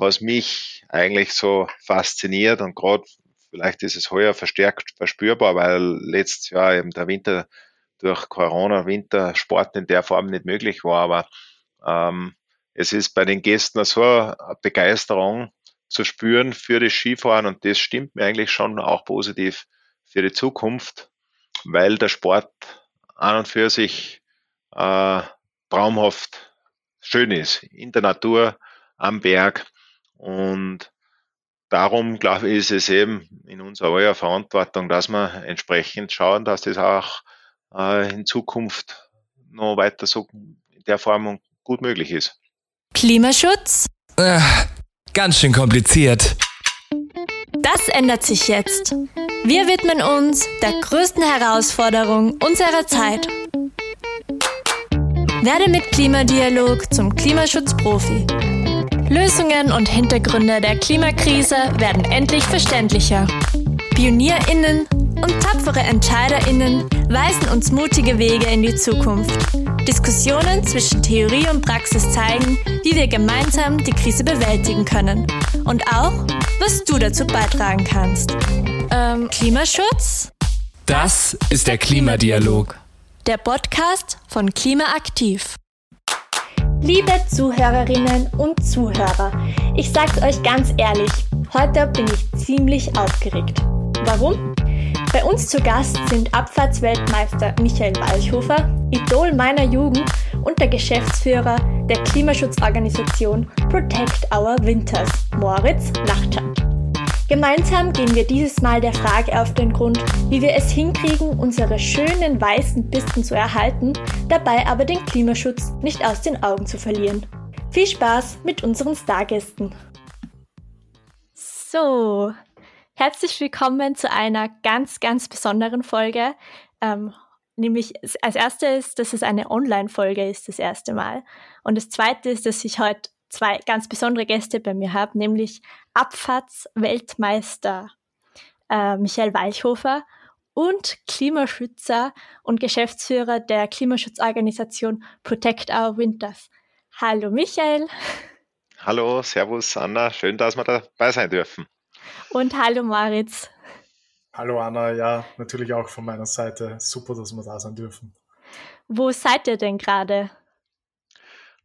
was mich eigentlich so fasziniert und gerade vielleicht ist es heuer verstärkt verspürbar, weil letztes Jahr eben der Winter durch Corona Wintersport in der Form nicht möglich war, aber ähm, es ist bei den Gästen so eine Begeisterung zu spüren für das Skifahren und das stimmt mir eigentlich schon auch positiv für die Zukunft, weil der Sport an und für sich äh, traumhaft schön ist, in der Natur, am Berg und darum, glaube ich, ist es eben in unserer eurer Verantwortung, dass wir entsprechend schauen, dass das auch äh, in Zukunft noch weiter so in der Form gut möglich ist. Klimaschutz? Äh, ganz schön kompliziert. Das ändert sich jetzt. Wir widmen uns der größten Herausforderung unserer Zeit. Werde mit Klimadialog zum Klimaschutzprofi. Lösungen und Hintergründe der Klimakrise werden endlich verständlicher. PionierInnen und tapfere EntscheiderInnen weisen uns mutige Wege in die Zukunft. Diskussionen zwischen Theorie und Praxis zeigen, wie wir gemeinsam die Krise bewältigen können. Und auch, was du dazu beitragen kannst. Ähm, Klimaschutz? Das ist der Klimadialog. Der Podcast von Klimaaktiv. Liebe Zuhörerinnen und Zuhörer, ich sag's euch ganz ehrlich, heute bin ich ziemlich aufgeregt. Warum? Bei uns zu Gast sind Abfahrtsweltmeister Michael Walchhofer, Idol meiner Jugend und der Geschäftsführer der Klimaschutzorganisation Protect Our Winters, Moritz Nachtschat. Gemeinsam gehen wir dieses Mal der Frage auf den Grund, wie wir es hinkriegen, unsere schönen weißen Pisten zu erhalten, dabei aber den Klimaschutz nicht aus den Augen zu verlieren. Viel Spaß mit unseren Stargästen. So, herzlich willkommen zu einer ganz, ganz besonderen Folge. Ähm, nämlich als erstes, dass es eine Online-Folge ist, das erste Mal. Und das zweite ist, dass ich heute zwei ganz besondere Gäste bei mir habe, nämlich Abfahrtsweltmeister äh, Michael Weichhofer und Klimaschützer und Geschäftsführer der Klimaschutzorganisation Protect Our Winters. Hallo Michael. Hallo, Servus Anna, schön, dass wir dabei sein dürfen. Und hallo Moritz. Hallo Anna, ja, natürlich auch von meiner Seite. Super, dass wir da sein dürfen. Wo seid ihr denn gerade?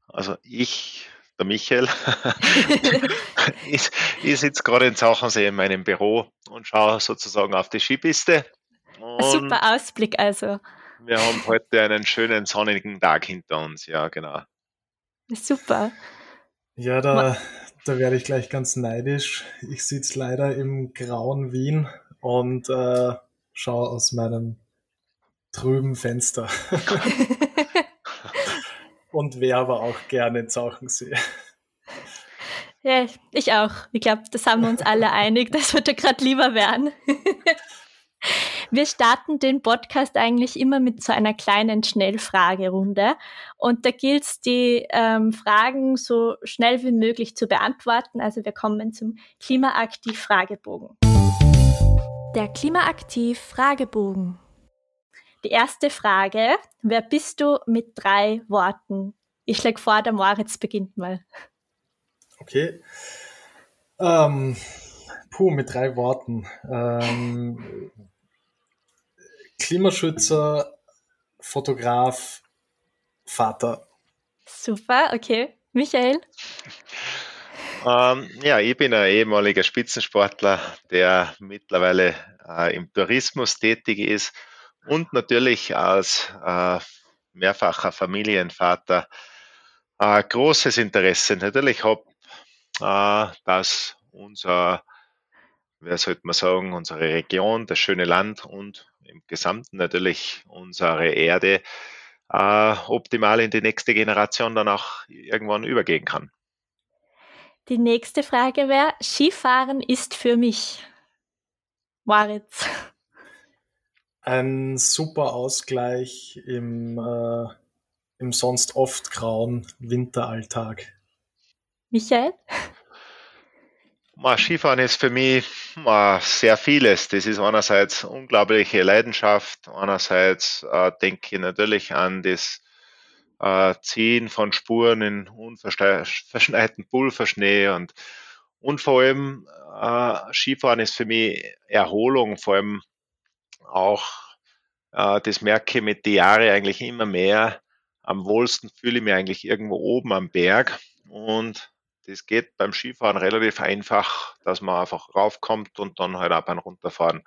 Also ich der Michael. ich, ich sitze gerade in Zachensee in meinem Büro und schaue sozusagen auf die Skipiste. Super Ausblick also. Wir haben heute einen schönen sonnigen Tag hinter uns, ja, genau. Super. Ja, da, da werde ich gleich ganz neidisch. Ich sitze leider im grauen Wien und äh, schaue aus meinem trüben Fenster. und wäre aber auch gerne in Zauchensee. Ja, ich auch. Ich glaube, das haben wir uns alle einig, dass wir da gerade lieber wären. Wir starten den Podcast eigentlich immer mit so einer kleinen Schnellfragerunde. Und da gilt es, die ähm, Fragen so schnell wie möglich zu beantworten. Also wir kommen zum Klimaaktiv-Fragebogen. Der Klimaaktiv-Fragebogen. Die erste Frage, wer bist du mit drei Worten? Ich schlage vor, der Moritz beginnt mal. Okay. Ähm, puh, mit drei Worten. Ähm, Klimaschützer, Fotograf, Vater. Super, okay. Michael? Ähm, ja, ich bin ein ehemaliger Spitzensportler, der mittlerweile äh, im Tourismus tätig ist und natürlich als äh, mehrfacher Familienvater äh, großes Interesse natürlich habe, äh, dass unser, wer sollte man sagen, unsere Region, das schöne Land und im Gesamten natürlich unsere Erde äh, optimal in die nächste Generation dann auch irgendwann übergehen kann. Die nächste Frage wäre, Skifahren ist für mich. Moritz ein super Ausgleich im, äh, im sonst oft grauen Winteralltag. Michael? Skifahren ist für mich sehr vieles. Das ist einerseits unglaubliche Leidenschaft, einerseits äh, denke ich natürlich an das äh, Ziehen von Spuren in unverschneiten Pulverschnee und Und vor allem äh, Skifahren ist für mich Erholung, vor allem auch, äh, das merke ich mit den Jahren eigentlich immer mehr. Am wohlsten fühle ich mich eigentlich irgendwo oben am Berg und das geht beim Skifahren relativ einfach, dass man einfach raufkommt und dann halt auch beim Runterfahren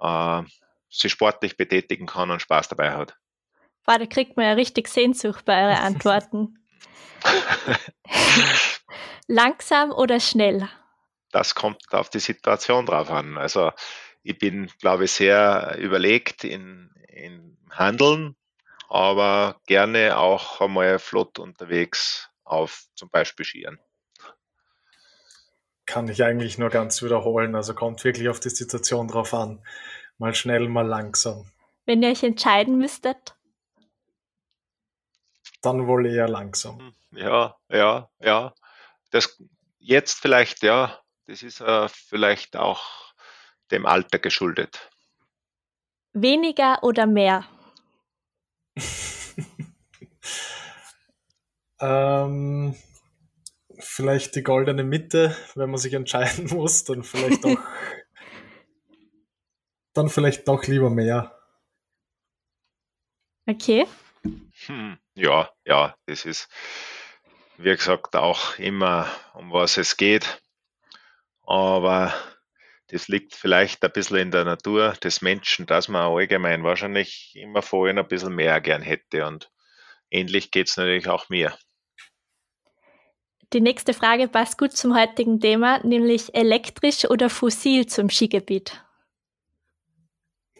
äh, sich sportlich betätigen kann und Spaß dabei hat. Boah, da kriegt man ja richtig Sehnsucht bei euren Antworten. Langsam oder schnell? Das kommt auf die Situation drauf an. Also ich bin, glaube ich, sehr überlegt in, in Handeln, aber gerne auch einmal flott unterwegs auf zum Beispiel Skiern. Kann ich eigentlich nur ganz wiederholen. Also kommt wirklich auf die Situation drauf an. Mal schnell, mal langsam. Wenn ihr euch entscheiden müsstet? Dann wohl eher langsam. Hm, ja, ja, ja. Das jetzt vielleicht, ja, das ist äh, vielleicht auch dem Alter geschuldet. Weniger oder mehr? ähm, vielleicht die goldene Mitte, wenn man sich entscheiden muss, dann vielleicht auch dann vielleicht doch lieber mehr. Okay. Hm, ja, ja, das ist, wie gesagt, auch immer, um was es geht. Aber das liegt vielleicht ein bisschen in der Natur des Menschen, dass man allgemein wahrscheinlich immer vorhin ein bisschen mehr gern hätte. Und ähnlich geht es natürlich auch mir. Die nächste Frage passt gut zum heutigen Thema, nämlich elektrisch oder fossil zum Skigebiet.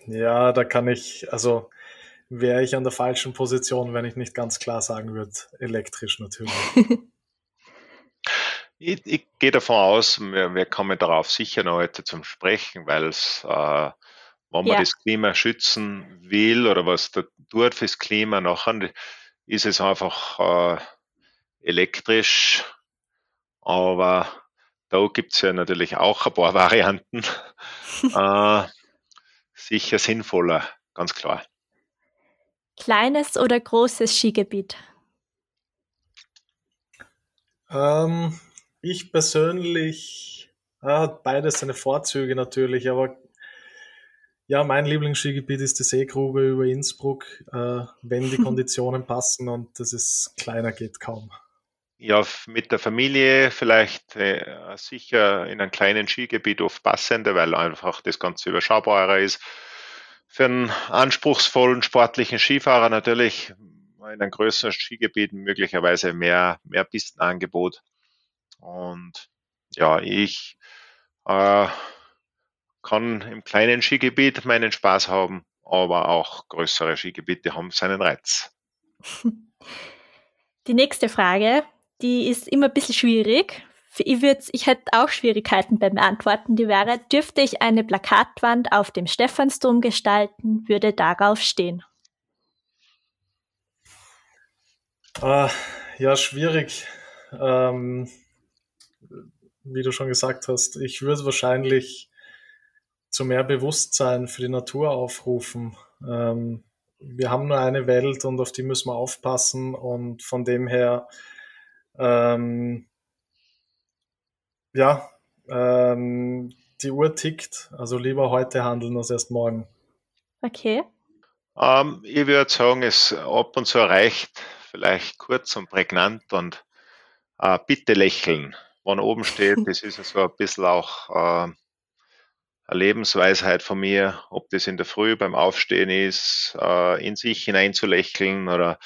Ja, da kann ich, also wäre ich an der falschen Position, wenn ich nicht ganz klar sagen würde, elektrisch natürlich. ich, ich gehe davon aus, wir, wir, kommen darauf sicher noch heute zum Sprechen, weil es, äh, wenn man ja. das Klima schützen will oder was da tut fürs Klima nachher, ist es einfach äh, elektrisch. Aber da gibt es ja natürlich auch ein paar Varianten. äh, sicher sinnvoller, ganz klar. Kleines oder großes Skigebiet? Ähm, ich persönlich ja, hat beides seine Vorzüge natürlich, aber ja, mein Lieblingsskigebiet ist die Seegrube über Innsbruck, äh, wenn die Konditionen passen und das ist kleiner geht kaum. Ja, mit der Familie vielleicht äh, sicher in einem kleinen Skigebiet oft passender, weil einfach das Ganze überschaubarer ist. Für einen anspruchsvollen sportlichen Skifahrer natürlich in einem größeren Skigebiet möglicherweise mehr, mehr Pistenangebot. Und ja, ich äh, kann im kleinen Skigebiet meinen Spaß haben, aber auch größere Skigebiete haben seinen Reiz. Die nächste Frage, die ist immer ein bisschen schwierig. Ich, ich hätte auch Schwierigkeiten beim Beantworten. Die wäre, dürfte ich eine Plakatwand auf dem Stephansdom gestalten, würde darauf stehen. Uh, ja, schwierig. Ähm, wie du schon gesagt hast, ich würde wahrscheinlich zu mehr Bewusstsein für die Natur aufrufen. Ähm, wir haben nur eine Welt und auf die müssen wir aufpassen und von dem her, ähm, ja, ähm, die Uhr tickt, also lieber heute handeln als erst morgen. Okay. Ähm, ich würde sagen, es ab und zu reicht vielleicht kurz und prägnant und äh, bitte lächeln wann oben steht. Das ist so ein bisschen auch äh, eine Lebensweisheit von mir, ob das in der Früh beim Aufstehen ist, äh, in sich hineinzulächeln oder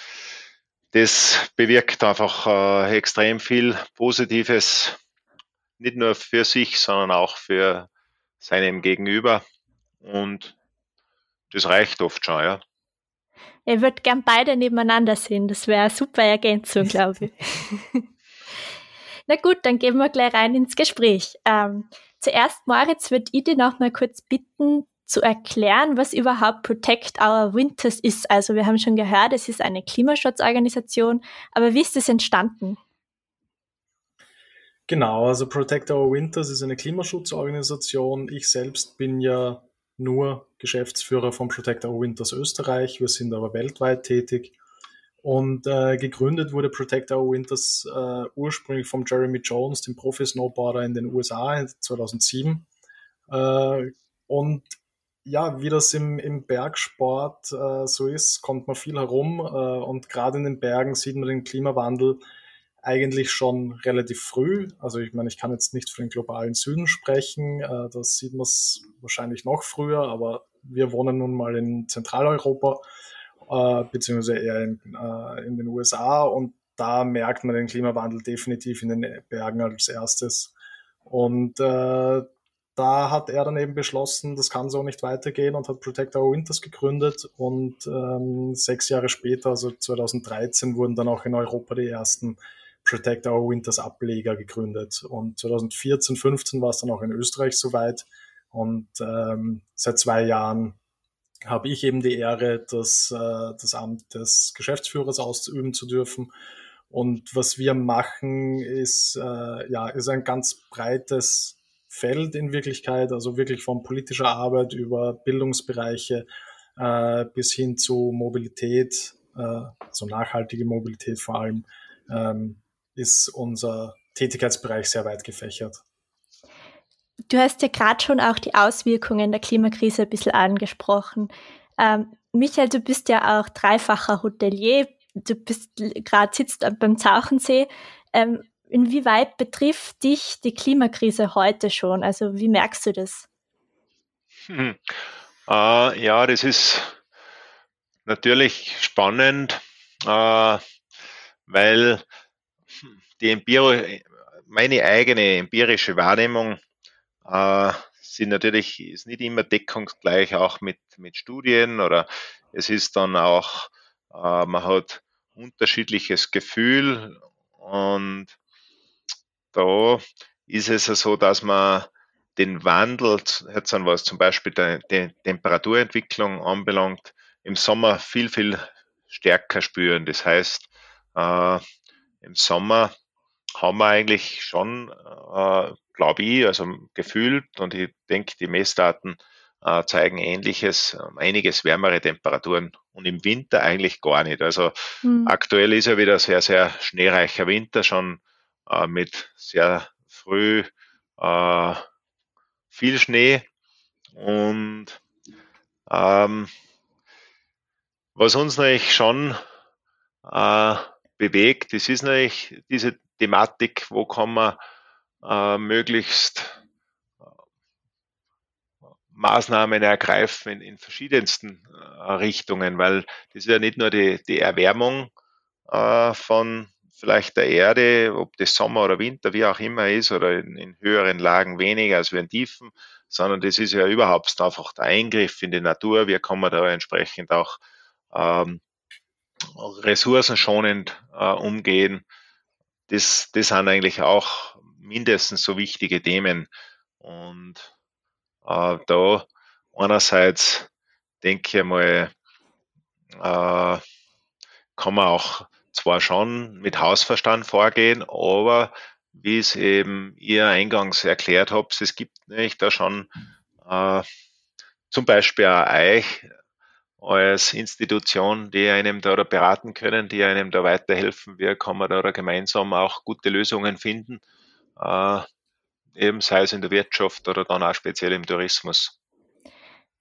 das bewirkt einfach äh, extrem viel Positives, nicht nur für sich, sondern auch für seinem Gegenüber. Und das reicht oft schon, ja. Er wird gern beide nebeneinander sehen. Das wäre eine super Ergänzung, glaube ich. Na gut, dann gehen wir gleich rein ins Gespräch. Ähm, zuerst, Moritz, würde ich dir noch mal kurz bitten, zu erklären, was überhaupt Protect Our Winters ist. Also wir haben schon gehört, es ist eine Klimaschutzorganisation, aber wie ist es entstanden? Genau, also Protect Our Winters ist eine Klimaschutzorganisation. Ich selbst bin ja nur Geschäftsführer von Protect Our Winters Österreich. Wir sind aber weltweit tätig Und äh, gegründet wurde Protect Our Winters äh, ursprünglich vom Jeremy Jones, dem Profi-Snowboarder in den USA 2007. Äh, und ja, wie das im, im Bergsport äh, so ist, kommt man viel herum äh, und gerade in den Bergen sieht man den Klimawandel eigentlich schon relativ früh. Also ich meine, ich kann jetzt nicht für den globalen Süden sprechen, äh, das sieht man wahrscheinlich noch früher, aber wir wohnen nun mal in Zentraleuropa äh, beziehungsweise eher in, äh, in den USA. Und da merkt man den Klimawandel definitiv in den Bergen als erstes. Und äh, da hat er dann eben beschlossen, das kann so nicht weitergehen und hat Protect Our Winters gegründet. Und ähm, sechs Jahre später, also 2013, wurden dann auch in Europa die ersten Protect Our Winters Ableger gegründet. Und 2014, 15 war es dann auch in Österreich soweit. Und ähm, seit zwei Jahren habe ich eben die Ehre, das, äh, das Amt des Geschäftsführers auszuüben zu dürfen. Und was wir machen, ist, äh, ja, ist ein ganz breites Feld in Wirklichkeit, also wirklich von politischer Arbeit über Bildungsbereiche äh, bis hin zu Mobilität, äh, also nachhaltige Mobilität vor allem, ähm, ist unser Tätigkeitsbereich sehr weit gefächert. Du hast ja gerade schon auch die Auswirkungen der Klimakrise ein bisschen angesprochen. Ähm, Michael, du bist ja auch dreifacher Hotelier. Du bist gerade sitzt beim Zauchensee. Ähm, inwieweit betrifft dich die Klimakrise heute schon? Also wie merkst du das? Hm. Äh, ja, das ist natürlich spannend, äh, weil die Empir meine eigene empirische Wahrnehmung äh, sind natürlich, ist nicht immer deckungsgleich auch mit, mit Studien oder es ist dann auch, äh, man hat unterschiedliches Gefühl und da ist es so, dass man den Wandel, jetzt an was zum Beispiel die, Temperaturentwicklung anbelangt, im Sommer viel, viel stärker spüren. Das heißt, äh, im Sommer haben wir eigentlich schon äh, glaube ich, also gefühlt, und ich denke, die Messdaten äh, zeigen ähnliches, äh, einiges wärmere Temperaturen und im Winter eigentlich gar nicht. Also mhm. aktuell ist ja wieder sehr, sehr schneereicher Winter, schon äh, mit sehr früh äh, viel Schnee und ähm, was uns natürlich schon äh, bewegt, das ist natürlich diese Thematik, wo kann man äh, möglichst äh, Maßnahmen ergreifen in, in verschiedensten äh, Richtungen, weil das ist ja nicht nur die, die Erwärmung äh, von vielleicht der Erde, ob das Sommer oder Winter, wie auch immer ist, oder in, in höheren Lagen weniger als in Tiefen, sondern das ist ja überhaupt einfach der Eingriff in die Natur. Wie kann man da entsprechend auch ähm, ressourcenschonend äh, umgehen? Das, das sind eigentlich auch mindestens so wichtige Themen. Und äh, da einerseits denke ich mal, äh, kann man auch zwar schon mit Hausverstand vorgehen, aber wie es eben ihr eingangs erklärt habt, es gibt nicht da schon äh, zum Beispiel auch euch als Institution, die einem da beraten können, die einem da weiterhelfen. Wie kann man da gemeinsam auch gute Lösungen finden? äh, eben sei es in der Wirtschaft oder dann auch speziell im Tourismus.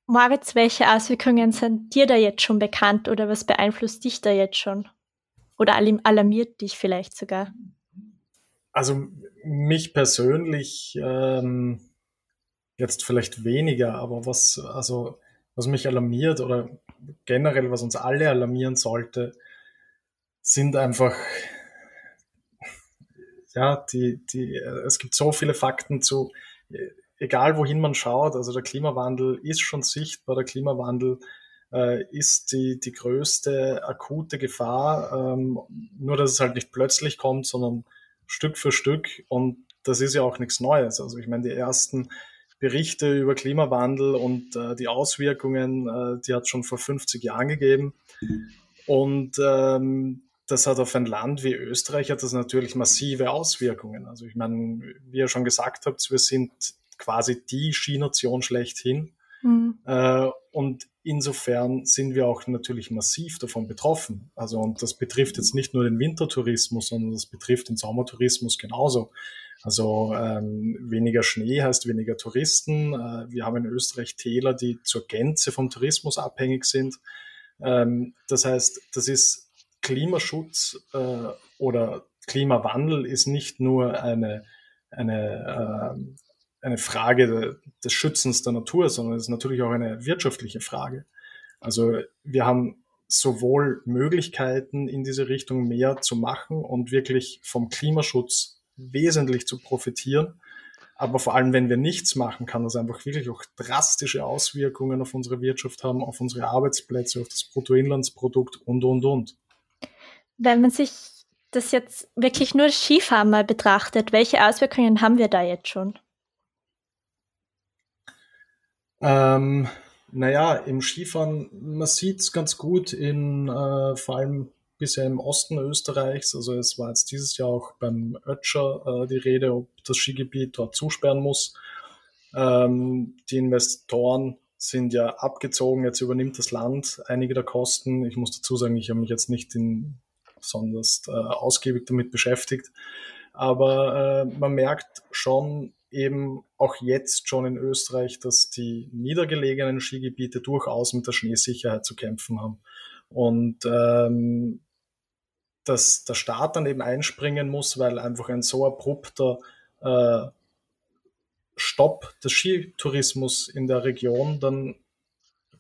Moritz, welche Auswirkungen sind dir da jetzt schon bekannt oder was beeinflusst dich da jetzt schon? Oder alarmiert dich vielleicht sogar? Also mich persönlich ähm, jetzt vielleicht weniger, aber was, also, was mich alarmiert oder generell, was uns alle alarmieren sollte, sind einfach ja, die, die, es gibt so viele Fakten zu, egal wohin man schaut, also der Klimawandel ist schon sichtbar, der Klimawandel äh, ist die, die größte akute Gefahr, ähm, nur dass es halt nicht plötzlich kommt, sondern Stück für Stück und das ist ja auch nichts Neues. Also ich meine, die ersten Berichte über Klimawandel und äh, die Auswirkungen, äh, die hat es schon vor 50 Jahren gegeben. Und ähm, das hat auf ein Land wie Österreich hat das natürlich massive Auswirkungen. Also ich meine, wie ihr schon gesagt habt, wir sind quasi die Skination schlechthin. Mhm. Äh, und insofern sind wir auch natürlich massiv davon betroffen. Also, und das betrifft jetzt nicht nur den Wintertourismus, sondern das betrifft den Sommertourismus genauso. Also ähm, weniger Schnee heißt weniger Touristen. Äh, wir haben in Österreich Täler, die zur Gänze vom Tourismus abhängig sind. Ähm, das heißt, das ist Klimaschutz äh, oder Klimawandel ist nicht nur eine, eine, äh, eine Frage des Schützens der Natur, sondern es ist natürlich auch eine wirtschaftliche Frage. Also wir haben sowohl Möglichkeiten in diese Richtung mehr zu machen und wirklich vom Klimaschutz wesentlich zu profitieren. Aber vor allem, wenn wir nichts machen, kann das einfach wirklich auch drastische Auswirkungen auf unsere Wirtschaft haben, auf unsere Arbeitsplätze, auf das Bruttoinlandsprodukt und, und, und. Wenn man sich das jetzt wirklich nur Skifahren mal betrachtet, welche Auswirkungen haben wir da jetzt schon? Ähm, naja, im Skifahren, man sieht es ganz gut in äh, vor allem bisher im Osten Österreichs. Also es war jetzt dieses Jahr auch beim Ötscher äh, die Rede, ob das Skigebiet dort zusperren muss. Ähm, die Investoren sind ja abgezogen, jetzt übernimmt das Land einige der Kosten. Ich muss dazu sagen, ich habe mich jetzt nicht in besonders äh, ausgiebig damit beschäftigt. Aber äh, man merkt schon eben auch jetzt schon in Österreich, dass die niedergelegenen Skigebiete durchaus mit der Schneesicherheit zu kämpfen haben. Und ähm, dass der Staat dann eben einspringen muss, weil einfach ein so abrupter äh, Stopp des Skitourismus in der Region dann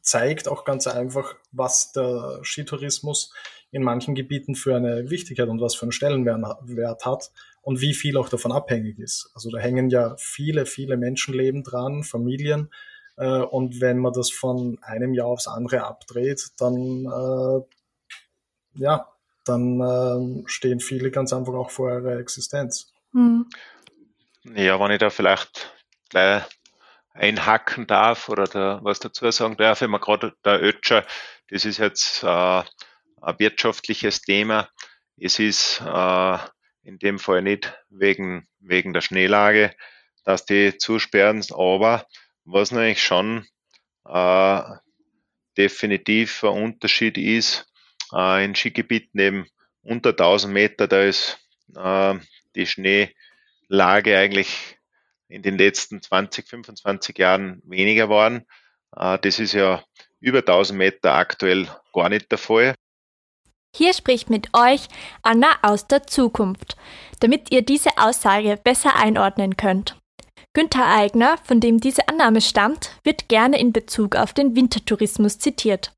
zeigt auch ganz einfach, was der Skitourismus in manchen Gebieten für eine Wichtigkeit und was für einen Stellenwert hat und wie viel auch davon abhängig ist. Also da hängen ja viele, viele Menschenleben dran, Familien. Äh, und wenn man das von einem Jahr aufs andere abdreht, dann, äh, ja, dann äh, stehen viele ganz einfach auch vor ihrer Existenz. Hm. Ja, wenn ich da vielleicht gleich einhacken darf oder da was dazu sagen darf, wenn man gerade der Ötscher, das ist jetzt äh, ein wirtschaftliches Thema. Es ist äh, in dem Fall nicht wegen, wegen der Schneelage, dass die zusperren, aber was natürlich schon äh, definitiv ein Unterschied ist, äh, in Skigebieten eben unter 1000 Meter, da ist äh, die Schneelage eigentlich in den letzten 20, 25 Jahren weniger geworden. Äh, das ist ja über 1000 Meter aktuell gar nicht der Fall. Hier spricht mit euch Anna aus der Zukunft, damit ihr diese Aussage besser einordnen könnt. Günther Eigner, von dem diese Annahme stammt, wird gerne in Bezug auf den Wintertourismus zitiert.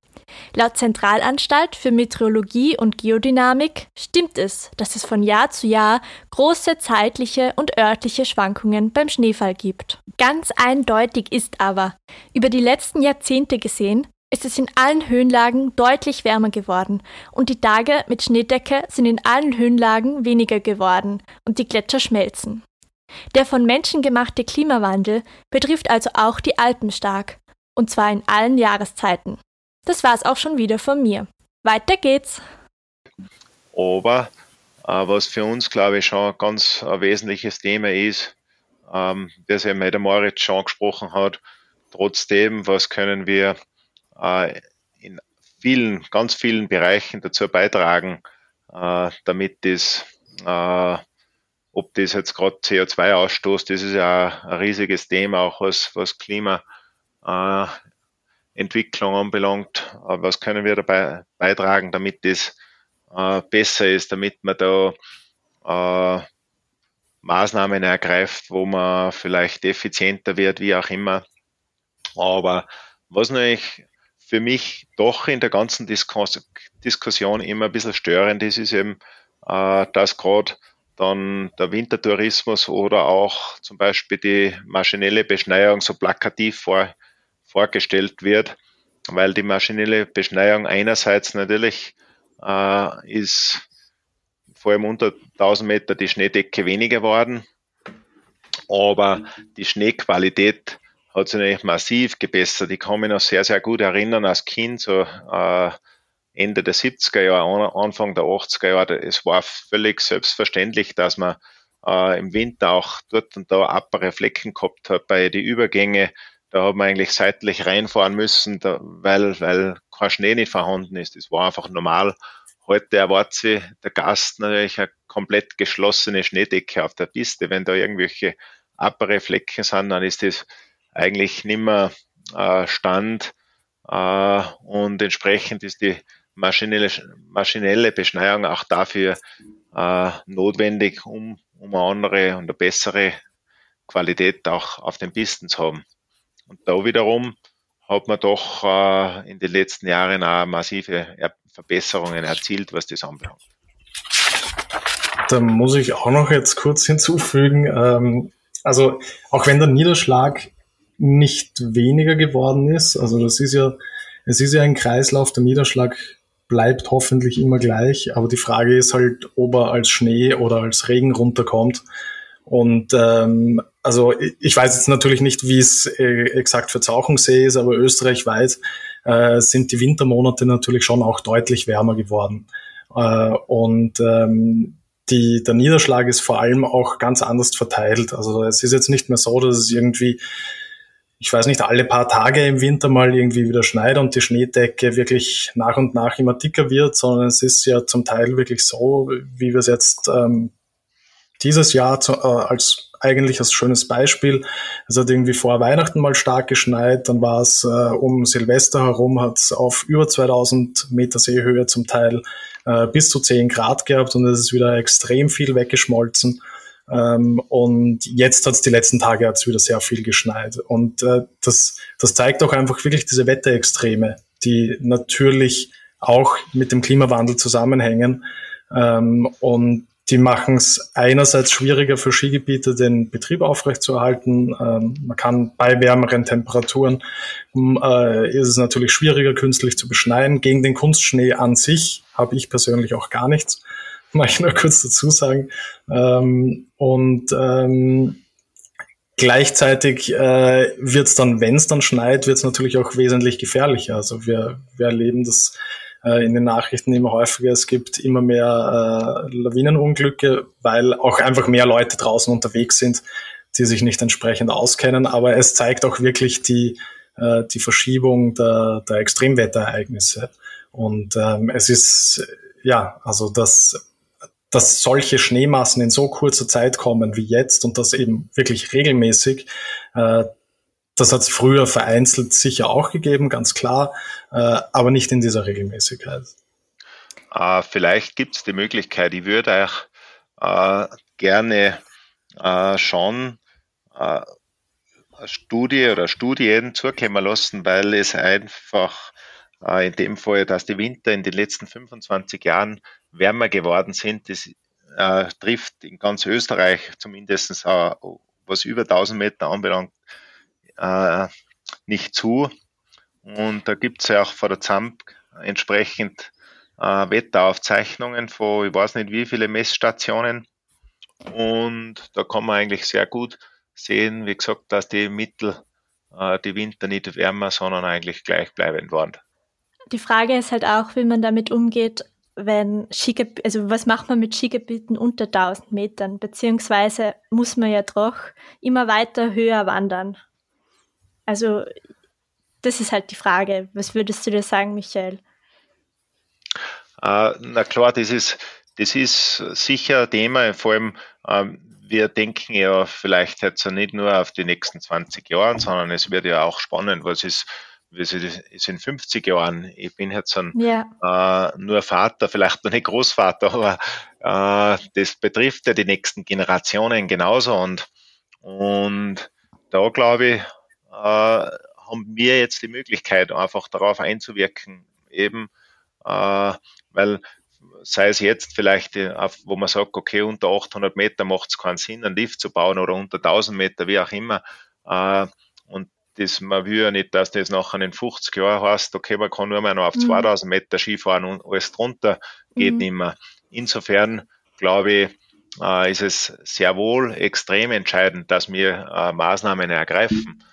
Laut Zentralanstalt für Meteorologie und Geodynamik stimmt es, dass es von Jahr zu Jahr große zeitliche und örtliche Schwankungen beim Schneefall gibt. Ganz eindeutig ist aber, über die letzten Jahrzehnte gesehen, ist es in allen Höhenlagen deutlich wärmer geworden und die Tage mit Schneedecke sind in allen Höhenlagen weniger geworden und die Gletscher schmelzen. Der von Menschen gemachte Klimawandel betrifft also auch die Alpen stark, und zwar in allen Jahreszeiten. Das war's auch schon wieder von mir. Weiter geht's. Aber äh, was für uns, glaube ich, schon ganz ein wesentliches Thema ist, ähm, das ja der Moritz schon angesprochen hat, trotzdem, was können wir äh, in vielen, ganz vielen Bereichen dazu beitragen, äh, damit das, äh, ob das jetzt gerade CO2-Ausstoß, das ist ja ein riesiges Thema, auch was, was Klimaentwicklung anbelangt. Was können wir dabei beitragen, damit das besser ist, damit man da Maßnahmen ergreift, wo man vielleicht effizienter wird, wie auch immer. Aber was natürlich für mich doch in der ganzen Diskus Diskussion immer ein bisschen störend ist, ist eben, äh, dass gerade dann der Wintertourismus oder auch zum Beispiel die maschinelle Beschneiung so plakativ vor, vorgestellt wird, weil die maschinelle Beschneiung einerseits natürlich äh, ist vor allem unter 1000 Meter die Schneedecke weniger geworden, aber die Schneequalität hat sich natürlich massiv gebessert. Ich kann mich noch sehr, sehr gut erinnern als Kind, so äh, Ende der 70er Jahre, Anfang der 80er Jahre, es war völlig selbstverständlich, dass man äh, im Winter auch dort und da appere Flecken gehabt hat bei den Übergänge da hat man eigentlich seitlich reinfahren müssen, da, weil, weil kein Schnee nicht vorhanden ist. Das war einfach normal. Heute erwartet sich der Gast natürlich eine komplett geschlossene Schneedecke auf der Piste. Wenn da irgendwelche abere Flecken sind, dann ist das eigentlich nicht mehr äh, Stand äh, und entsprechend ist die maschinelle, maschinelle Beschneiung auch dafür äh, notwendig, um, um eine andere und eine bessere Qualität auch auf den Pisten zu haben. Und da wiederum hat man doch äh, in den letzten Jahren auch massive Verbesserungen erzielt, was das anbelangt. Da muss ich auch noch jetzt kurz hinzufügen, ähm, also auch wenn der Niederschlag nicht weniger geworden ist, also das ist ja, es ist ja ein Kreislauf, der Niederschlag bleibt hoffentlich immer gleich, aber die Frage ist halt, ob er als Schnee oder als Regen runterkommt. Und ähm, also ich weiß jetzt natürlich nicht, wie es äh, exakt für Zauchensee ist, aber österreichweit äh, sind die Wintermonate natürlich schon auch deutlich wärmer geworden. Äh, und ähm, die, der Niederschlag ist vor allem auch ganz anders verteilt. Also es ist jetzt nicht mehr so, dass es irgendwie ich weiß nicht, alle paar Tage im Winter mal irgendwie wieder schneit und die Schneedecke wirklich nach und nach immer dicker wird, sondern es ist ja zum Teil wirklich so, wie wir es jetzt ähm, dieses Jahr zu, äh, als eigentlich als schönes Beispiel. Es hat irgendwie vor Weihnachten mal stark geschneit, dann war es äh, um Silvester herum, hat es auf über 2000 Meter Seehöhe zum Teil äh, bis zu 10 Grad gehabt und es ist wieder extrem viel weggeschmolzen. Ähm, und jetzt hat es die letzten Tage hat's wieder sehr viel geschneit. Und äh, das, das zeigt auch einfach wirklich diese Wetterextreme, die natürlich auch mit dem Klimawandel zusammenhängen. Ähm, und die machen es einerseits schwieriger für Skigebiete, den Betrieb aufrechtzuerhalten. Ähm, man kann bei wärmeren Temperaturen äh, ist es natürlich schwieriger, künstlich zu beschneien. Gegen den Kunstschnee an sich habe ich persönlich auch gar nichts. Mag ich nur kurz dazu sagen. Ähm, und ähm, gleichzeitig äh, wird es dann, wenn es dann schneit, wird es natürlich auch wesentlich gefährlicher. Also wir, wir erleben das äh, in den Nachrichten immer häufiger. Es gibt immer mehr äh, Lawinenunglücke, weil auch einfach mehr Leute draußen unterwegs sind, die sich nicht entsprechend auskennen. Aber es zeigt auch wirklich die, äh, die Verschiebung der, der Extremwetterereignisse. Und ähm, es ist, ja, also das dass solche Schneemassen in so kurzer Zeit kommen wie jetzt und das eben wirklich regelmäßig, äh, das hat es früher vereinzelt sicher auch gegeben, ganz klar, äh, aber nicht in dieser Regelmäßigkeit. Äh, vielleicht gibt es die Möglichkeit, ich würde euch äh, gerne äh, schon äh, eine Studie oder Studien zukommen lassen, weil es einfach äh, in dem Fall, dass die Winter in den letzten 25 Jahren wärmer geworden sind. Das äh, trifft in ganz Österreich zumindest äh, was über 1000 Meter anbelangt, äh, nicht zu. Und da gibt es ja auch vor der ZAMP entsprechend äh, Wetteraufzeichnungen von, ich weiß nicht wie viele Messstationen. Und da kann man eigentlich sehr gut sehen, wie gesagt, dass die Mittel, äh, die Winter nicht wärmer, sondern eigentlich gleichbleibend waren. Die Frage ist halt auch, wie man damit umgeht, wenn Skigebiete, also was macht man mit Skigebieten unter 1000 Metern, beziehungsweise muss man ja doch immer weiter höher wandern. Also das ist halt die Frage. Was würdest du dir sagen, Michael? Äh, na klar, das ist, das ist sicher ein Thema, vor allem ähm, wir denken ja vielleicht jetzt nicht nur auf die nächsten 20 Jahre, sondern es wird ja auch spannend, was ist sie ist in 50 Jahren. Ich bin jetzt ein, ja. äh, nur Vater, vielleicht noch nicht Großvater, aber äh, das betrifft ja die nächsten Generationen genauso. Und, und da glaube ich, haben wir jetzt die Möglichkeit, einfach darauf einzuwirken, eben, äh, weil sei es jetzt vielleicht, äh, wo man sagt, okay, unter 800 Meter macht es keinen Sinn, einen Lift zu bauen oder unter 1000 Meter, wie auch immer. Äh, und das, man will ja nicht, dass das nachher in 50 Jahren heißt, okay, man kann nur mehr noch auf mhm. 2000 Meter Skifahren und alles drunter geht mhm. nicht mehr. Insofern glaube ich, äh, ist es sehr wohl extrem entscheidend, dass wir äh, Maßnahmen ergreifen.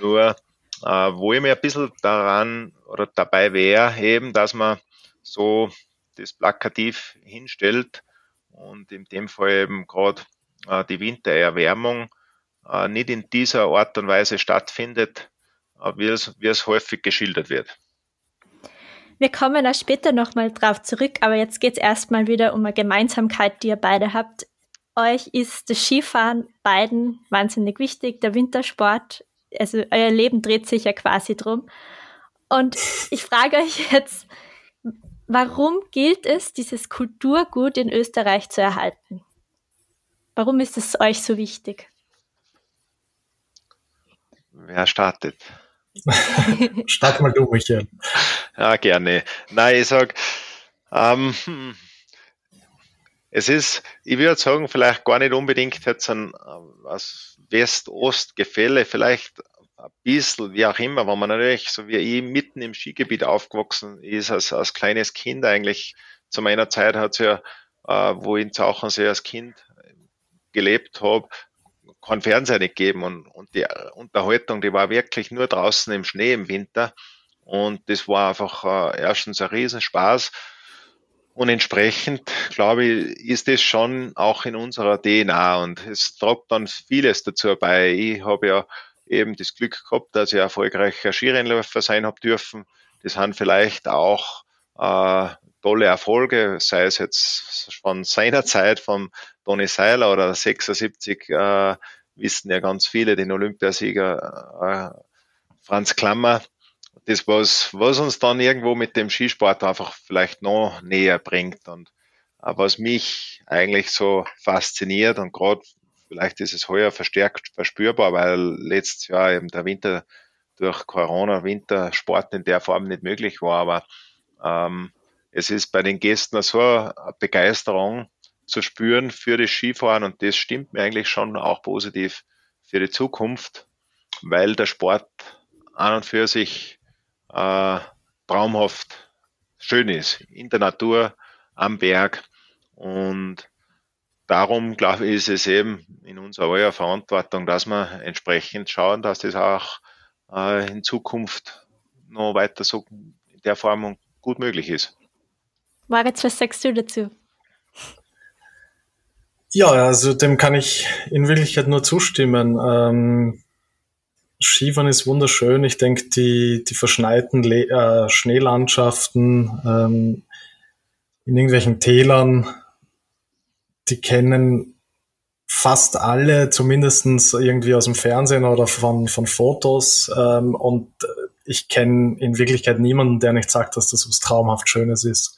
Nur, äh, wo ich mir ein bisschen daran oder dabei wäre, eben, dass man so das plakativ hinstellt und in dem Fall eben gerade äh, die Wintererwärmung äh, nicht in dieser Art und Weise stattfindet, wie es, wie es häufig geschildert wird. Wir kommen auch später nochmal drauf zurück, aber jetzt geht es erstmal wieder um eine Gemeinsamkeit, die ihr beide habt. Euch ist das Skifahren beiden wahnsinnig wichtig, der Wintersport. Also euer Leben dreht sich ja quasi drum. Und ich frage euch jetzt, warum gilt es, dieses Kulturgut in Österreich zu erhalten? Warum ist es euch so wichtig? Wer startet? Start mal du, Michael. Ja, gerne. Nein, ich sag, ähm, hm, es ist, ich würde sagen, vielleicht gar nicht unbedingt jetzt ein, was West-Ost-Gefälle, vielleicht ein bisschen, wie auch immer, wenn man natürlich, so wie ich, mitten im Skigebiet aufgewachsen ist, als, als kleines Kind eigentlich, zu meiner Zeit hat es ja, äh, wo ich in Zauchensee als Kind gelebt habe, kein Fernseher nicht gegeben und, und die Unterhaltung, die war wirklich nur draußen im Schnee im Winter und das war einfach äh, erstens ein Riesenspaß und entsprechend, glaube ich, ist das schon auch in unserer DNA und es trägt dann vieles dazu bei. Ich habe ja eben das Glück gehabt, dass ich erfolgreicher Skirennläufer sein habe dürfen. Das haben vielleicht auch äh, tolle Erfolge, sei es jetzt von seiner Zeit von Toni Seiler oder 76 äh, wissen ja ganz viele, den Olympiasieger äh, Franz Klammer. Das was, was uns dann irgendwo mit dem Skisport einfach vielleicht noch näher bringt und was mich eigentlich so fasziniert und gerade vielleicht ist es heuer verstärkt verspürbar, weil letztes Jahr eben der Winter durch Corona Wintersport in der Form nicht möglich war, aber ähm, es ist bei den Gästen so eine Begeisterung zu spüren für das Skifahren und das stimmt mir eigentlich schon auch positiv für die Zukunft, weil der Sport an und für sich äh, traumhaft schön ist, in der Natur, am Berg und darum glaube ich, ist es eben in unserer Verantwortung, dass wir entsprechend schauen, dass das auch äh, in Zukunft noch weiter so in der Form gut möglich ist. Moritz, was sagst du dazu? Ja, also dem kann ich in Wirklichkeit nur zustimmen. Ähm, Skifahren ist wunderschön. Ich denke, die, die verschneiten Le äh, Schneelandschaften ähm, in irgendwelchen Tälern, die kennen fast alle, zumindestens irgendwie aus dem Fernsehen oder von, von Fotos. Ähm, und ich kenne in Wirklichkeit niemanden, der nicht sagt, dass das was traumhaft Schönes ist.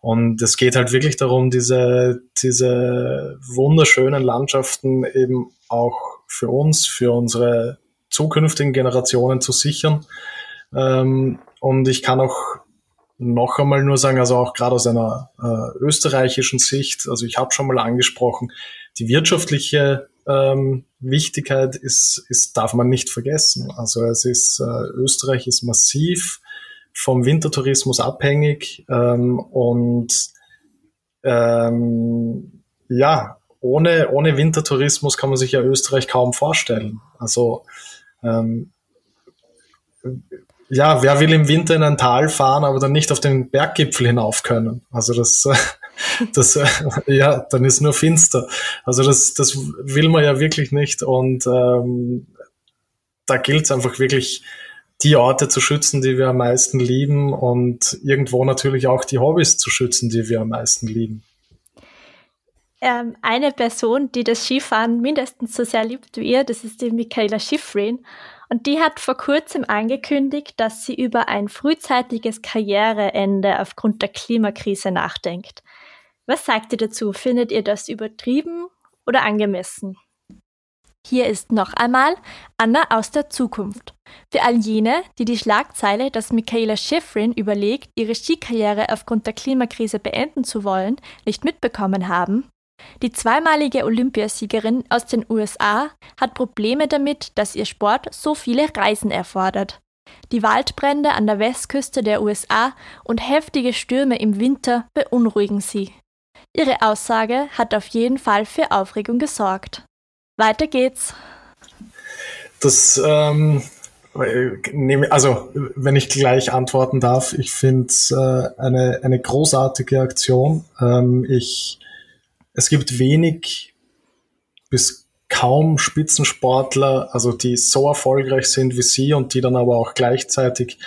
Und es geht halt wirklich darum, diese, diese wunderschönen Landschaften eben auch für uns, für unsere zukünftigen Generationen zu sichern. Ähm, und ich kann auch noch einmal nur sagen, also auch gerade aus einer äh, österreichischen Sicht, also ich habe schon mal angesprochen, die wirtschaftliche ähm, Wichtigkeit ist, ist, darf man nicht vergessen. Also es ist, äh, Österreich ist massiv vom Wintertourismus abhängig ähm, und ähm, ja, ohne, ohne Wintertourismus kann man sich ja Österreich kaum vorstellen. Also ähm, ja, wer will im Winter in ein Tal fahren, aber dann nicht auf den Berggipfel hinauf können? Also das, das, ja, dann ist nur finster. Also das, das will man ja wirklich nicht. Und ähm, da gilt es einfach wirklich die Orte zu schützen, die wir am meisten lieben und irgendwo natürlich auch die Hobbys zu schützen, die wir am meisten lieben. Ähm, eine Person, die das Skifahren mindestens so sehr liebt wie ihr, das ist die Michaela Schifrin. Und die hat vor kurzem angekündigt, dass sie über ein frühzeitiges Karriereende aufgrund der Klimakrise nachdenkt. Was sagt ihr dazu? Findet ihr das übertrieben oder angemessen? Hier ist noch einmal Anna aus der Zukunft. Für all jene, die die Schlagzeile, dass Michaela Schifrin überlegt, ihre Skikarriere aufgrund der Klimakrise beenden zu wollen, nicht mitbekommen haben, die zweimalige Olympiasiegerin aus den USA hat Probleme damit, dass ihr Sport so viele Reisen erfordert. Die Waldbrände an der Westküste der USA und heftige Stürme im Winter beunruhigen sie. Ihre Aussage hat auf jeden Fall für Aufregung gesorgt. Weiter geht's. Das, ähm, also, wenn ich gleich antworten darf, ich finde es äh, eine, eine großartige Aktion. Ähm, ich, es gibt wenig bis kaum Spitzensportler, also die so erfolgreich sind wie sie und die dann aber auch gleichzeitig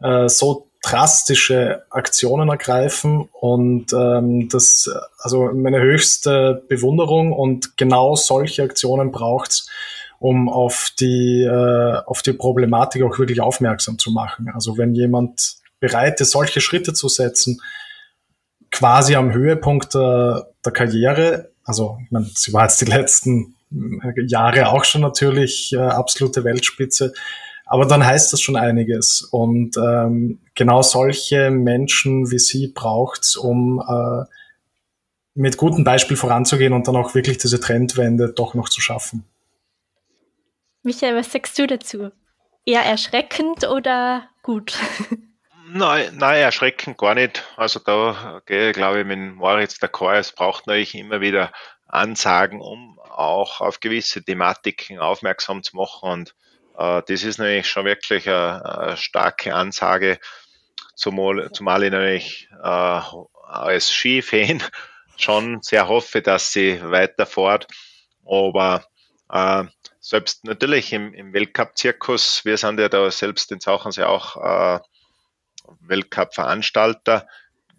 äh, so drastische Aktionen ergreifen und ähm, das also meine höchste Bewunderung und genau solche Aktionen braucht's, um auf die äh, auf die Problematik auch wirklich aufmerksam zu machen. Also wenn jemand bereit ist, solche Schritte zu setzen, quasi am Höhepunkt der, der Karriere, also ich meine, sie war jetzt die letzten Jahre auch schon natürlich äh, absolute Weltspitze, aber dann heißt das schon einiges. Und ähm, genau solche Menschen wie sie braucht's, um äh, mit gutem Beispiel voranzugehen und dann auch wirklich diese Trendwende doch noch zu schaffen. Michael, was sagst du dazu? Eher erschreckend oder gut? Nein, nein, erschreckend gar nicht. Also da gehe ich, glaube ich, mit Moritz d'accord. Es braucht natürlich immer wieder Ansagen, um auch auf gewisse Thematiken aufmerksam zu machen. Und äh, das ist natürlich schon wirklich eine, eine starke Ansage, zumal, zumal ich natürlich äh, als Skifan schon sehr hoffe, dass sie weiterfahrt. Aber äh, selbst natürlich im, im Weltcup-Zirkus, wir sind ja da selbst in Sachen ja auch äh, Weltcup-Veranstalter,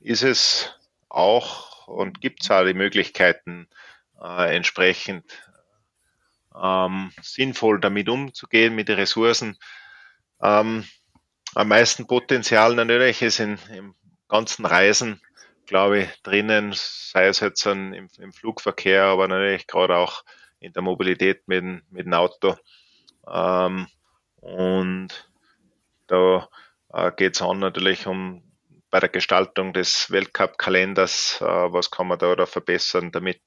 ist es auch und gibt es auch die Möglichkeiten, äh, entsprechend ähm, sinnvoll damit umzugehen, mit den Ressourcen. Ähm, am meisten Potenzial natürlich ist in, im ganzen Reisen, glaube ich, drinnen, sei es jetzt an, im, im, Flugverkehr, aber natürlich gerade auch in der Mobilität mit, mit dem Auto. Ähm, und da äh, geht es an natürlich um bei der Gestaltung des Weltcup-Kalenders, äh, was kann man da, da verbessern, damit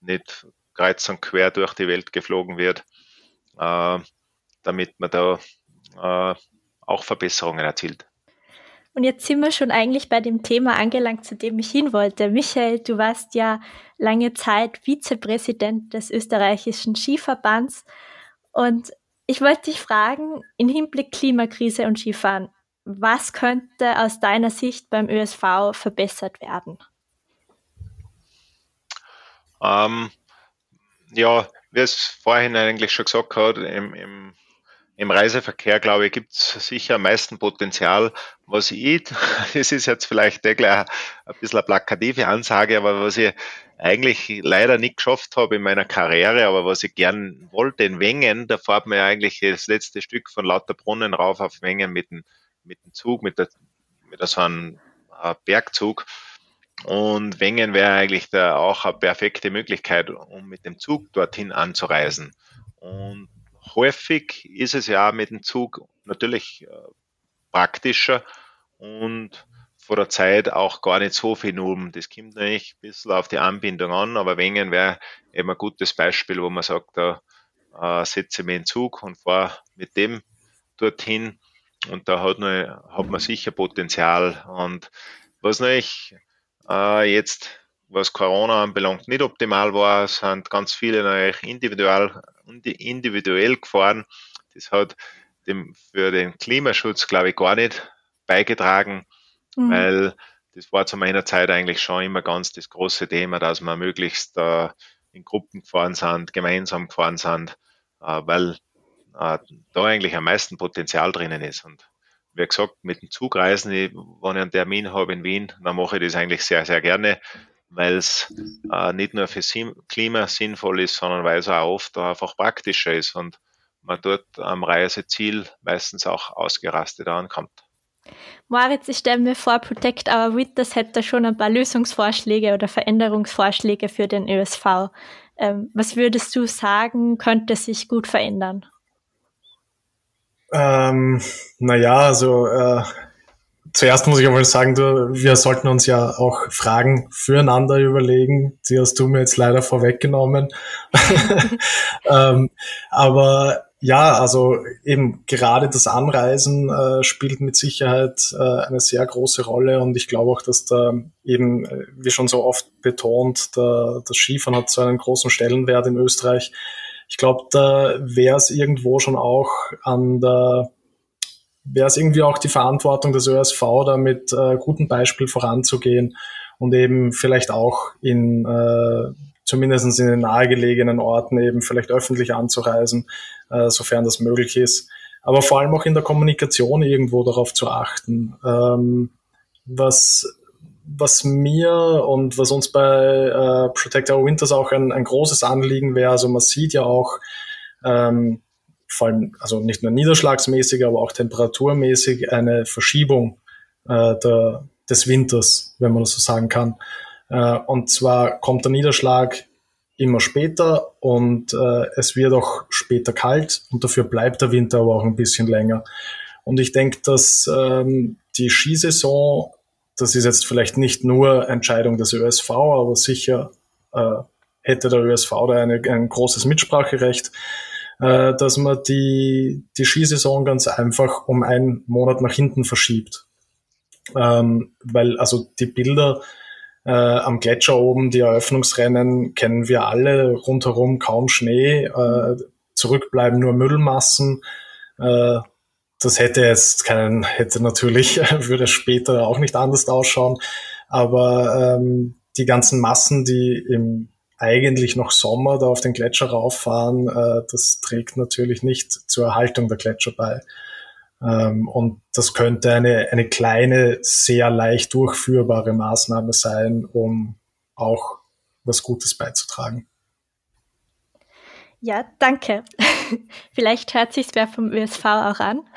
nicht kreuz und quer durch die Welt geflogen wird, äh, damit man da auch Verbesserungen erzielt. Und jetzt sind wir schon eigentlich bei dem Thema angelangt, zu dem ich hin wollte. Michael, du warst ja lange Zeit Vizepräsident des österreichischen Skiverbands. Und ich wollte dich fragen, im Hinblick Klimakrise und Skifahren, was könnte aus deiner Sicht beim ÖSV verbessert werden? Ähm, ja, wie es vorhin eigentlich schon gesagt hat, im, im, im Reiseverkehr, glaube ich, gibt es sicher am meisten Potenzial. Was ich, das ist jetzt vielleicht gleich ein bisschen eine plakative Ansage, aber was ich eigentlich leider nicht geschafft habe in meiner Karriere, aber was ich gern wollte, in Wengen, da fährt man ja eigentlich das letzte Stück von Lauterbrunnen rauf auf Wengen mit dem, mit dem Zug, mit, der, mit so einem äh, Bergzug. Und Wengen wäre eigentlich da auch eine perfekte Möglichkeit, um mit dem Zug dorthin anzureisen. Und häufig ist es ja mit dem Zug natürlich äh, praktischer und vor der Zeit auch gar nicht so viel um. Das kommt natürlich ein bisschen auf die Anbindung an, aber Wengen wäre eben ein gutes Beispiel, wo man sagt, da äh, setze ich mich in Zug und fahre mit dem dorthin und da hat, man, hat man sicher Potenzial. Und was natürlich äh, jetzt, was Corona anbelangt, nicht optimal war, sind ganz viele natürlich individuell, individuell gefahren. Das hat dem, für den Klimaschutz, glaube ich, gar nicht beigetragen, mhm. weil das war zu meiner Zeit eigentlich schon immer ganz das große Thema, dass wir möglichst äh, in Gruppen gefahren sind, gemeinsam gefahren sind, äh, weil da eigentlich am meisten Potenzial drinnen ist. Und wie gesagt, mit dem Zugreisen, wenn ich einen Termin habe in Wien, dann mache ich das eigentlich sehr, sehr gerne, weil es äh, nicht nur für Klima sinnvoll ist, sondern weil es auch oft einfach praktischer ist und man dort am Reiseziel meistens auch ausgerastet ankommt. Moritz, ich stelle mir vor, Protect Our Winters hätte schon ein paar Lösungsvorschläge oder Veränderungsvorschläge für den ÖSV. Ähm, was würdest du sagen, könnte sich gut verändern? Ähm, naja, also äh, zuerst muss ich einmal sagen, du, wir sollten uns ja auch Fragen füreinander überlegen. Die hast du mir jetzt leider vorweggenommen. ähm, aber ja, also eben gerade das Anreisen äh, spielt mit Sicherheit äh, eine sehr große Rolle und ich glaube auch, dass da eben, äh, wie schon so oft betont, der, das Skifahren hat so einen großen Stellenwert in Österreich ich glaube, da wäre es irgendwo schon auch an der, wäre es irgendwie auch die Verantwortung des ÖSV, da mit äh, gutem Beispiel voranzugehen und eben vielleicht auch in äh, zumindest in den nahegelegenen Orten eben vielleicht öffentlich anzureisen, äh, sofern das möglich ist. Aber vor allem auch in der Kommunikation irgendwo darauf zu achten. Ähm, was, was mir und was uns bei äh, Protect Our Winters auch ein, ein großes Anliegen wäre, also man sieht ja auch, ähm, vor allem, also nicht nur niederschlagsmäßig, aber auch temperaturmäßig eine Verschiebung äh, der, des Winters, wenn man das so sagen kann. Äh, und zwar kommt der Niederschlag immer später und äh, es wird auch später kalt und dafür bleibt der Winter aber auch ein bisschen länger. Und ich denke, dass ähm, die Skisaison, das ist jetzt vielleicht nicht nur Entscheidung des ÖSV, aber sicher äh, hätte der ÖSV da eine, ein großes Mitspracherecht, äh, dass man die, die Skisaison ganz einfach um einen Monat nach hinten verschiebt. Ähm, weil also die Bilder, äh, am Gletscher oben, die Eröffnungsrennen kennen wir alle, rundherum kaum Schnee, äh, zurückbleiben nur Müllmassen. Äh, das hätte jetzt keinen, hätte natürlich, würde später auch nicht anders ausschauen. Aber ähm, die ganzen Massen, die im eigentlich noch Sommer da auf den Gletscher rauffahren, äh, das trägt natürlich nicht zur Erhaltung der Gletscher bei. Ähm, und das könnte eine, eine kleine, sehr leicht durchführbare Maßnahme sein, um auch was Gutes beizutragen. Ja, danke. vielleicht hört sich wer vom ÖSV auch an.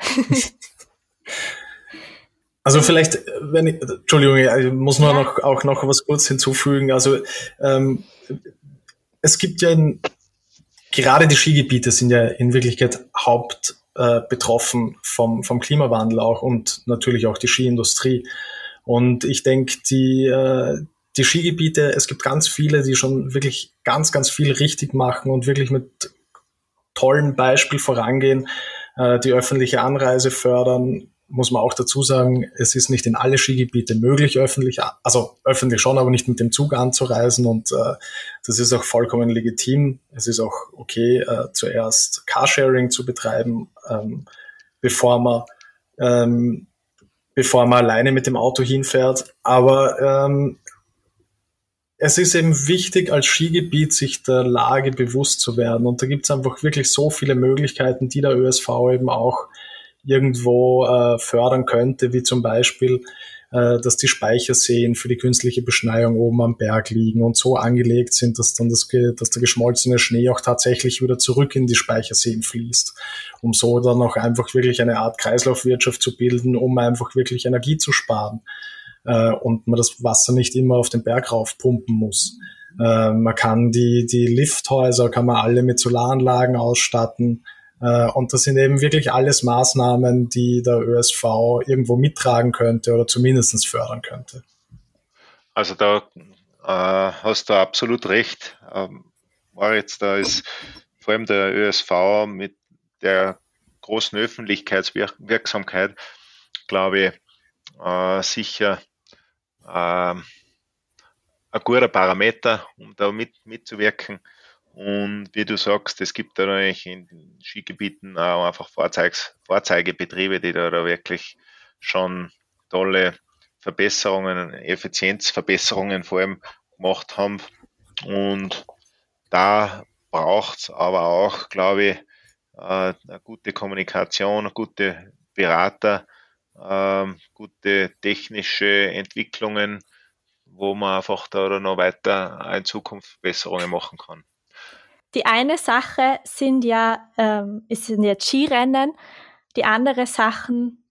Also vielleicht, wenn ich, Entschuldigung, ich muss nur ja. noch, auch noch was kurz hinzufügen. Also ähm, es gibt ja in, gerade die Skigebiete sind ja in Wirklichkeit Haupt äh, betroffen vom, vom Klimawandel auch und natürlich auch die Skiindustrie. Und ich denke, die, äh, die Skigebiete, es gibt ganz viele, die schon wirklich ganz, ganz viel richtig machen und wirklich mit tollen Beispiel vorangehen, äh, die öffentliche Anreise fördern, muss man auch dazu sagen, es ist nicht in alle Skigebiete möglich, öffentlich, also öffentlich schon, aber nicht mit dem Zug anzureisen und äh, das ist auch vollkommen legitim. Es ist auch okay, äh, zuerst Carsharing zu betreiben, ähm, bevor man ähm, bevor man alleine mit dem Auto hinfährt. Aber ähm, es ist eben wichtig, als Skigebiet sich der Lage bewusst zu werden. Und da gibt es einfach wirklich so viele Möglichkeiten, die der ÖSV eben auch irgendwo äh, fördern könnte, wie zum Beispiel, äh, dass die Speicherseen für die künstliche Beschneiung oben am Berg liegen und so angelegt sind, dass dann das, dass der geschmolzene Schnee auch tatsächlich wieder zurück in die Speicherseen fließt, um so dann auch einfach wirklich eine Art Kreislaufwirtschaft zu bilden, um einfach wirklich Energie zu sparen äh, und man das Wasser nicht immer auf den Berg raufpumpen muss. Äh, man kann die, die Lifthäuser, kann man alle mit Solaranlagen ausstatten. Äh, und das sind eben wirklich alles Maßnahmen, die der ÖSV irgendwo mittragen könnte oder zumindest fördern könnte. Also da äh, hast du absolut recht. Ähm, Moritz, da ist vor allem der ÖSV mit der großen Öffentlichkeitswirksamkeit, glaube ich, äh, sicher ein guter Parameter, um da mit, mitzuwirken. Und wie du sagst, es gibt da natürlich in Skigebieten auch einfach Vorzeigs, Vorzeigebetriebe, die da, da wirklich schon tolle Verbesserungen, Effizienzverbesserungen vor allem gemacht haben. Und da braucht es aber auch, glaube ich, äh, eine gute Kommunikation, gute Berater, ähm, gute technische Entwicklungen, wo man einfach da noch weiter in Zukunft Verbesserungen machen kann. Die eine Sache sind ja, ähm, sind ja Skirennen, die andere Sachen,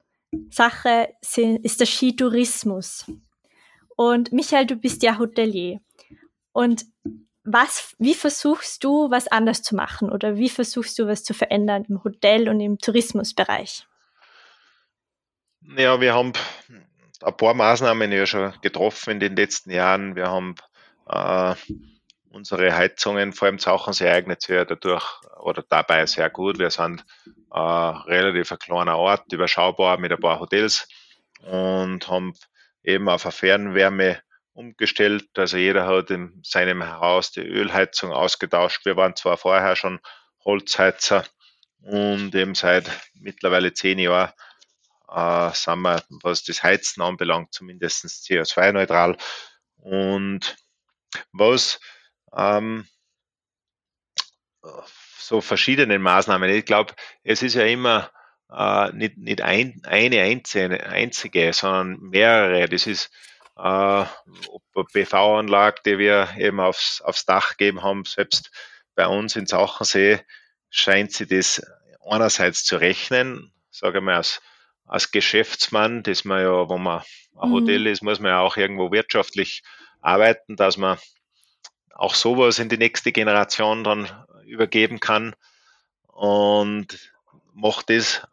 Sache sind, ist der Skitourismus. Und Michael, du bist ja Hotelier. Und was, wie versuchst du, was anders zu machen oder wie versuchst du, was zu verändern im Hotel- und im Tourismusbereich? Ja, wir haben ein paar Maßnahmen ja schon getroffen in den letzten Jahren. Wir haben äh, unsere Heizungen, vor allem Zauchensee eignet sich ja dadurch oder dabei sehr gut. Wir sind äh, relativ ein kleiner Ort, überschaubar mit ein paar Hotels und haben eben auf eine Fernwärme umgestellt. Also jeder hat in seinem Haus die Ölheizung ausgetauscht. Wir waren zwar vorher schon Holzheizer und eben seit mittlerweile zehn Jahren äh, sind wir, was das Heizen anbelangt, zumindest CO2-neutral. Und was ähm, so verschiedenen Maßnahmen. Ich glaube, es ist ja immer äh, nicht, nicht ein, eine einzige, einzige, sondern mehrere. Das ist äh, PV-Anlage, die wir eben aufs, aufs Dach geben haben, selbst bei uns in Sauchensee scheint sie das einerseits zu rechnen, sage ich mal, als, als Geschäftsmann, dass man ja, wo man ein mhm. Hotel ist, muss man ja auch irgendwo wirtschaftlich arbeiten, dass man auch sowas in die nächste Generation dann übergeben kann und macht das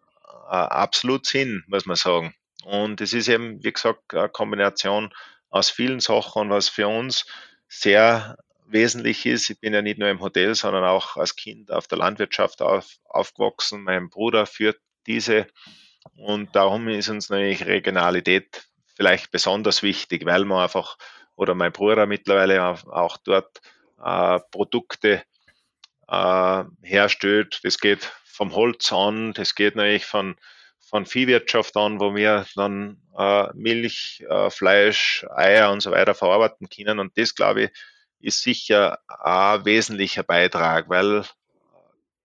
äh, absolut Sinn, muss man sagen. Und es ist eben, wie gesagt, eine Kombination aus vielen Sachen, was für uns sehr wesentlich ist. Ich bin ja nicht nur im Hotel, sondern auch als Kind auf der Landwirtschaft auf, aufgewachsen. Mein Bruder führt diese und darum ist uns natürlich Regionalität vielleicht besonders wichtig, weil man einfach oder mein Bruder mittlerweile auch dort äh, Produkte äh, herstellt. Das geht vom Holz an, das geht natürlich von, von Viehwirtschaft an, wo wir dann äh, Milch, äh, Fleisch, Eier und so weiter verarbeiten können. Und das, glaube ich, ist sicher ein wesentlicher Beitrag, weil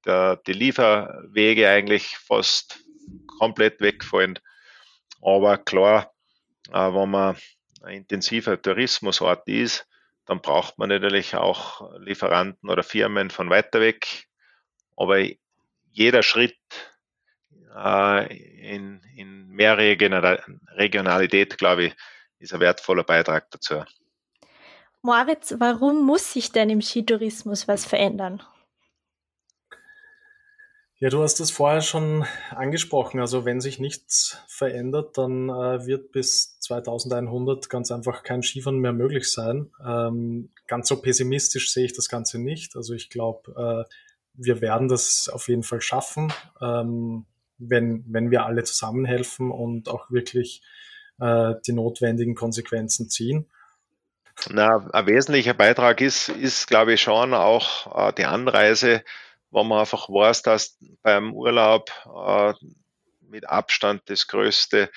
der, die Lieferwege eigentlich fast komplett wegfallen. Aber klar, äh, wenn man ein intensiver Tourismusort ist, dann braucht man natürlich auch Lieferanten oder Firmen von weiter weg. Aber jeder Schritt äh, in, in mehr Regionalität, glaube ich, ist ein wertvoller Beitrag dazu. Moritz, warum muss sich denn im Skitourismus was verändern? Ja, du hast das vorher schon angesprochen. Also wenn sich nichts verändert, dann äh, wird bis 2100 ganz einfach kein Skifahren mehr möglich sein. Ähm, ganz so pessimistisch sehe ich das Ganze nicht. Also ich glaube, äh, wir werden das auf jeden Fall schaffen, ähm, wenn, wenn wir alle zusammenhelfen und auch wirklich äh, die notwendigen Konsequenzen ziehen. Na, ein wesentlicher Beitrag ist, ist glaube ich, schon auch äh, die Anreise wo man einfach weiß, dass beim Urlaub äh, mit Abstand das größte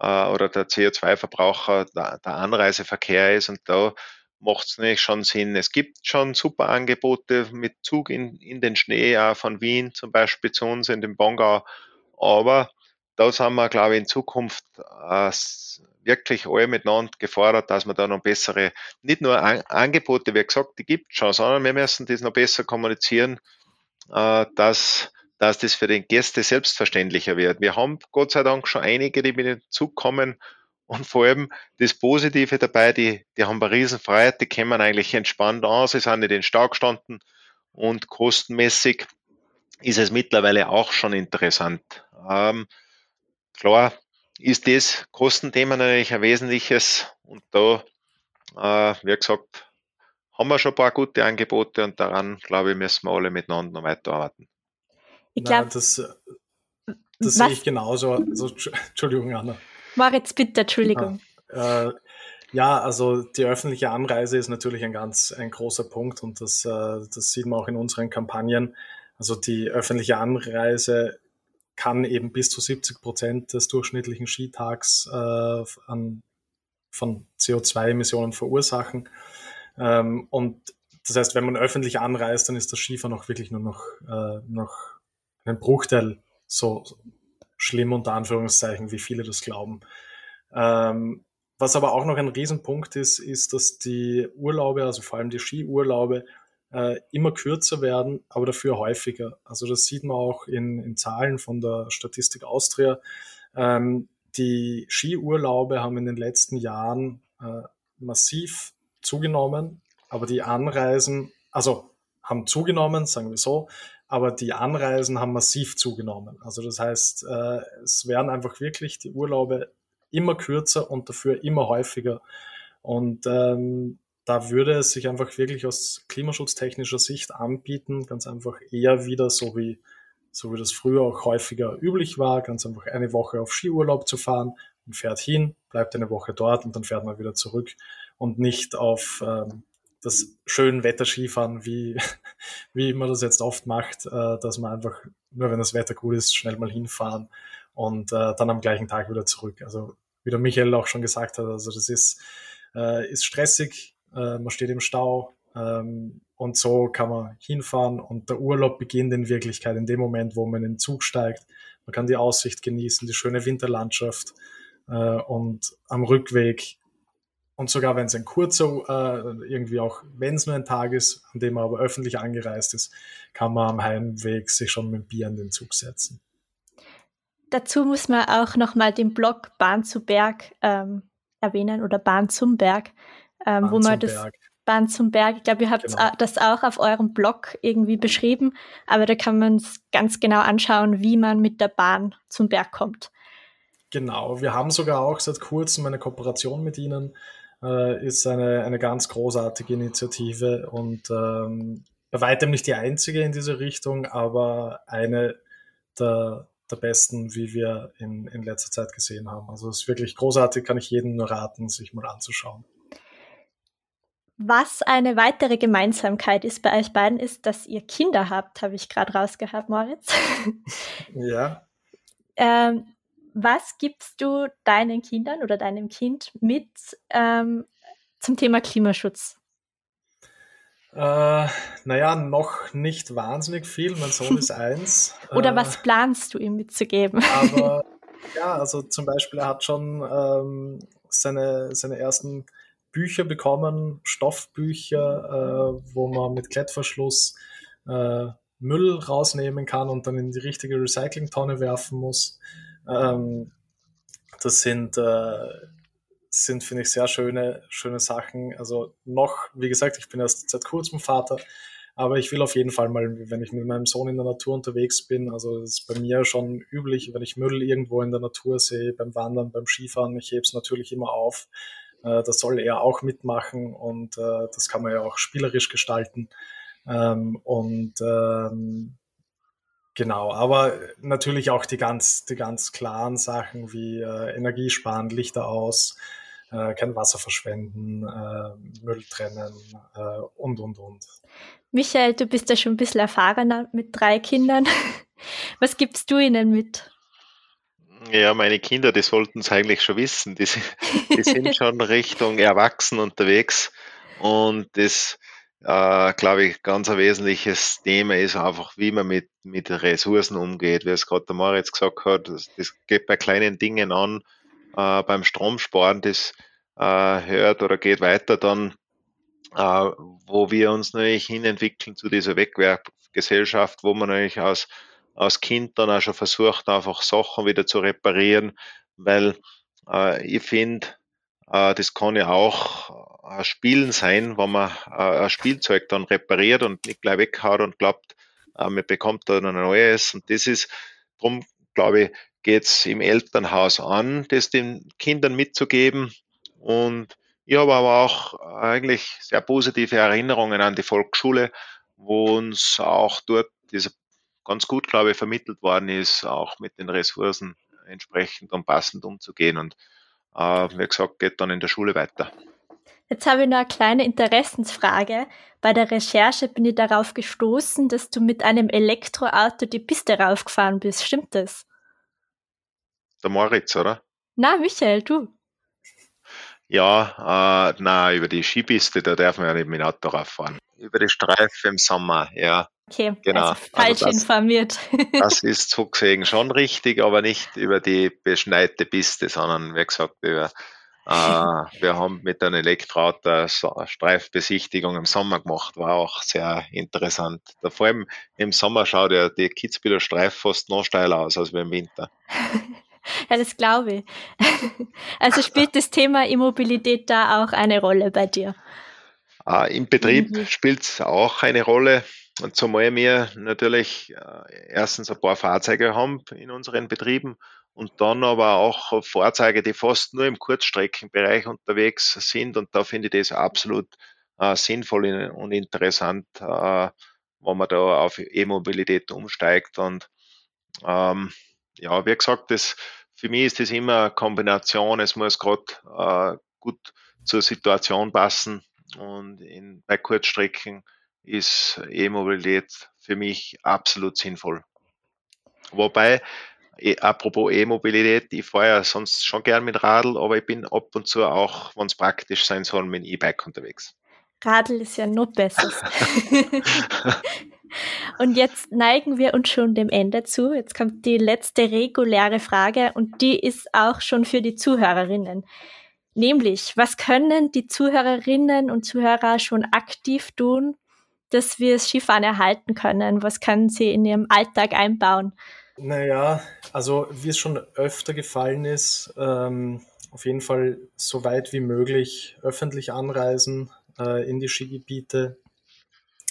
äh, oder der CO2-Verbraucher der, der, Anreiseverkehr ist und da macht es nicht schon Sinn. Es gibt schon super Angebote mit Zug in, in den Schnee, auch von Wien zum Beispiel zu uns in den Bongau, aber da sind wir, glaube ich, in Zukunft äh, wirklich alle miteinander gefordert, dass wir da noch bessere, nicht nur An Angebote, wie gesagt, die gibt es schon, sondern wir müssen das noch besser kommunizieren, dass, dass das für den Gäste selbstverständlicher wird. Wir haben Gott sei Dank schon einige, die mit dem Zug kommen und vor allem das Positive dabei, die, die haben eine Riesenfreiheit, die kommen eigentlich entspannt an, sie sind nicht in Stau gestanden und kostenmäßig ist es mittlerweile auch schon interessant. Ähm, klar ist das Kostenthema natürlich ein wesentliches und da, äh, wie gesagt, haben wir schon ein paar gute Angebote und daran, glaube ich, müssen wir alle miteinander noch weiterarbeiten. Ich glaube, das, das sehe ich genauso. Also, Entschuldigung, Anna. Moritz, bitte, Entschuldigung. Ah, äh, ja, also die öffentliche Anreise ist natürlich ein ganz ein großer Punkt und das, äh, das sieht man auch in unseren Kampagnen. Also die öffentliche Anreise kann eben bis zu 70 Prozent des durchschnittlichen Skitags äh, an, von CO2-Emissionen verursachen. Ähm, und das heißt, wenn man öffentlich anreist, dann ist das Skifahren auch wirklich nur noch, äh, noch ein Bruchteil so schlimm unter Anführungszeichen, wie viele das glauben. Ähm, was aber auch noch ein Riesenpunkt ist, ist, dass die Urlaube, also vor allem die Skiurlaube, äh, immer kürzer werden, aber dafür häufiger. Also das sieht man auch in, in Zahlen von der Statistik Austria. Ähm, die Skiurlaube haben in den letzten Jahren äh, massiv zugenommen, aber die Anreisen, also haben zugenommen, sagen wir so, aber die Anreisen haben massiv zugenommen. Also das heißt, äh, es werden einfach wirklich die Urlaube immer kürzer und dafür immer häufiger. Und ähm, da würde es sich einfach wirklich aus klimaschutztechnischer Sicht anbieten, ganz einfach eher wieder so wie, so wie das früher auch häufiger üblich war, ganz einfach eine Woche auf Skiurlaub zu fahren und fährt hin, bleibt eine Woche dort und dann fährt man wieder zurück und nicht auf ähm, das schöne Wetter-Skifahren, wie, wie man das jetzt oft macht, äh, dass man einfach, nur wenn das Wetter gut ist, schnell mal hinfahren und äh, dann am gleichen Tag wieder zurück. Also wie der Michael auch schon gesagt hat, also das ist, äh, ist stressig, äh, man steht im Stau, Ähm, und so kann man hinfahren und der Urlaub beginnt in Wirklichkeit in dem Moment, wo man in den Zug steigt. Man kann die Aussicht genießen, die schöne Winterlandschaft äh, und am Rückweg und sogar wenn es ein kurzer, äh, irgendwie auch, wenn es nur ein Tag ist, an dem man aber öffentlich angereist ist, kann man am Heimweg sich schon mit Bier an den Zug setzen. Dazu muss man auch nochmal den Blog Bahn zu Berg ähm, erwähnen oder Bahn zum Berg, ähm, Bahn wo man das Berg. Bahn zum Berg, ich glaube, ihr habt genau. das auch auf eurem Blog irgendwie beschrieben, aber da kann man es ganz genau anschauen, wie man mit der Bahn zum Berg kommt. Genau, wir haben sogar auch seit kurzem eine Kooperation mit ihnen, äh, ist eine, eine ganz großartige Initiative und ähm, bei weitem nicht die einzige in diese Richtung, aber eine der, der besten, wie wir in, in letzter Zeit gesehen haben. Also es ist wirklich großartig, kann ich jedem nur raten, sich mal anzuschauen. Was eine weitere Gemeinsamkeit ist bei euch beiden, ist, dass ihr Kinder habt, habe ich gerade rausgehabt, Moritz. Ja. ähm, was gibst du deinen Kindern oder deinem Kind mit ähm, zum Thema Klimaschutz? Äh, naja, noch nicht wahnsinnig viel. Mein Sohn ist eins. Oder äh, was planst du ihm mitzugeben? Aber ja, also zum Beispiel, er hat schon ähm, seine, seine ersten Bücher bekommen, Stoffbücher, äh, wo man mit Klettverschluss äh, Müll rausnehmen kann und dann in die richtige Recyclingtonne werfen muss. Ähm, das sind äh, sind, finde ich, sehr schöne, schöne Sachen. Also noch, wie gesagt, ich bin erst seit kurzem Vater, aber ich will auf jeden Fall mal, wenn ich mit meinem Sohn in der Natur unterwegs bin, also das ist bei mir schon üblich, wenn ich Müll irgendwo in der Natur sehe, beim Wandern, beim Skifahren, ich hebe es natürlich immer auf. Äh, das soll er auch mitmachen und äh, das kann man ja auch spielerisch gestalten. Ähm, und ähm, Genau, aber natürlich auch die ganz, die ganz klaren Sachen wie äh, Energiesparen, Lichter aus, äh, kein Wasser verschwenden, äh, Müll trennen äh, und, und, und. Michael, du bist ja schon ein bisschen erfahrener mit drei Kindern. Was gibst du ihnen mit? Ja, meine Kinder, die sollten es eigentlich schon wissen. Die, die sind schon Richtung Erwachsen unterwegs und das äh, glaube ich, ganz ein wesentliches Thema ist einfach, wie man mit, mit Ressourcen umgeht. Wie es gerade der Moritz gesagt hat, das, das geht bei kleinen Dingen an, äh, beim Stromsparen, das äh, hört oder geht weiter dann, äh, wo wir uns natürlich hinentwickeln zu dieser Wegwerfgesellschaft, wo man natürlich als, als Kind dann auch schon versucht, einfach Sachen wieder zu reparieren, weil äh, ich finde, äh, das kann ja auch Spielen sein, wenn man äh, ein Spielzeug dann repariert und nicht gleich weghaut und glaubt, man bekommt dann ein neues. Und das ist, darum glaube ich, geht es im Elternhaus an, das den Kindern mitzugeben. Und ich habe aber auch eigentlich sehr positive Erinnerungen an die Volksschule, wo uns auch dort diese ganz gut, glaube ich, vermittelt worden ist, auch mit den Ressourcen entsprechend und passend umzugehen. Und äh, wie gesagt, geht dann in der Schule weiter. Jetzt habe ich noch eine kleine Interessensfrage. Bei der Recherche bin ich darauf gestoßen, dass du mit einem Elektroauto die Piste raufgefahren bist. Stimmt das? Der Moritz, oder? Na, Michael, du. Ja, äh, na, über die Skipiste, da darf man ja nicht mit dem Auto rauffahren. Über die Streifen im Sommer, ja. Okay, genau. also falsch also das, informiert. das ist so gesehen schon richtig, aber nicht über die beschneite Piste, sondern wie gesagt über wir haben mit einem Elektroauto eine Streifbesichtigung im Sommer gemacht, war auch sehr interessant. Da vor allem im Sommer schaut ja die Kitzbüheler Streif fast noch steiler aus als im Winter. Ja, das glaube ich. Also spielt das Thema Immobilität da auch eine Rolle bei dir? Äh, Im Betrieb mhm. spielt es auch eine Rolle. Und zumal wir natürlich äh, erstens ein paar Fahrzeuge haben in unseren Betrieben und dann aber auch Fahrzeuge, die fast nur im Kurzstreckenbereich unterwegs sind. Und da finde ich das absolut äh, sinnvoll und interessant, äh, wenn man da auf E-Mobilität umsteigt. Und ähm, ja, wie gesagt, das, für mich ist das immer eine Kombination. Es muss gerade äh, gut zur Situation passen. Und in, bei Kurzstrecken ist E-Mobilität für mich absolut sinnvoll. Wobei, apropos E-Mobilität, ich fahre ja sonst schon gern mit Radl, aber ich bin ab und zu auch, wenn es praktisch sein soll, mit E-Bike unterwegs. Radl ist ja noch besser. und jetzt neigen wir uns schon dem Ende zu. Jetzt kommt die letzte reguläre Frage und die ist auch schon für die Zuhörerinnen. Nämlich, was können die Zuhörerinnen und Zuhörer schon aktiv tun, dass wir das Skifahren erhalten können? Was können sie in ihrem Alltag einbauen? Naja, also wie es schon öfter gefallen ist, ähm, auf jeden Fall so weit wie möglich öffentlich anreisen äh, in die Skigebiete.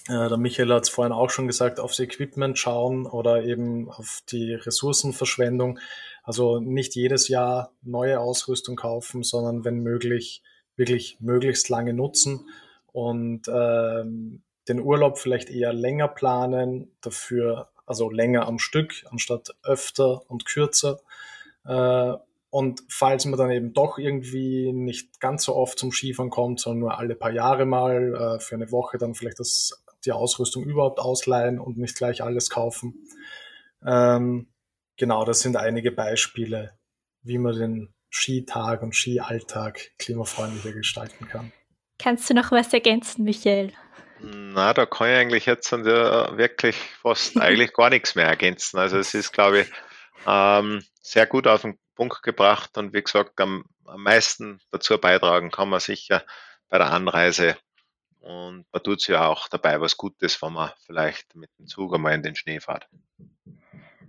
Äh, der Michael hat es vorhin auch schon gesagt, aufs Equipment schauen oder eben auf die Ressourcenverschwendung. Also nicht jedes Jahr neue Ausrüstung kaufen, sondern wenn möglich wirklich möglichst lange nutzen und ähm, den Urlaub vielleicht eher länger planen, dafür also länger am Stück anstatt öfter und kürzer. Äh, und falls man dann eben doch irgendwie nicht ganz so oft zum Skifahren kommt, sondern nur alle paar Jahre mal äh, für eine Woche dann vielleicht das, die Ausrüstung überhaupt ausleihen und nicht gleich alles kaufen. Ähm, genau, das sind einige Beispiele, wie man den Skitag und Skialltag klimafreundlicher gestalten kann. Kannst du noch was ergänzen, Michael? Na, da kann ich eigentlich jetzt wirklich fast eigentlich gar nichts mehr ergänzen. Also es ist, glaube ich, ähm, sehr gut auf den Punkt gebracht und wie gesagt, am, am meisten dazu beitragen kann man sicher bei der Anreise und man tut sich ja auch dabei was Gutes, wenn man vielleicht mit dem Zug einmal in den Schnee fährt.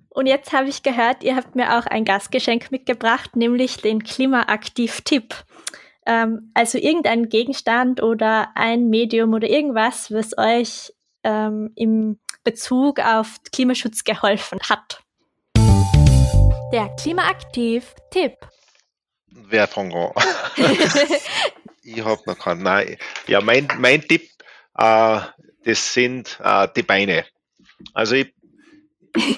Und jetzt habe ich gehört, ihr habt mir auch ein Gastgeschenk mitgebracht, nämlich den Klimaaktiv-Tipp. Ähm, also irgendein Gegenstand oder ein Medium oder irgendwas, was euch ähm, im Bezug auf Klimaschutz geholfen hat. Der Klimaaktiv-Tipp. Wer an? ich habe noch keinen. Nein. Ja, mein, mein Tipp, äh, das sind äh, die Beine. Also ich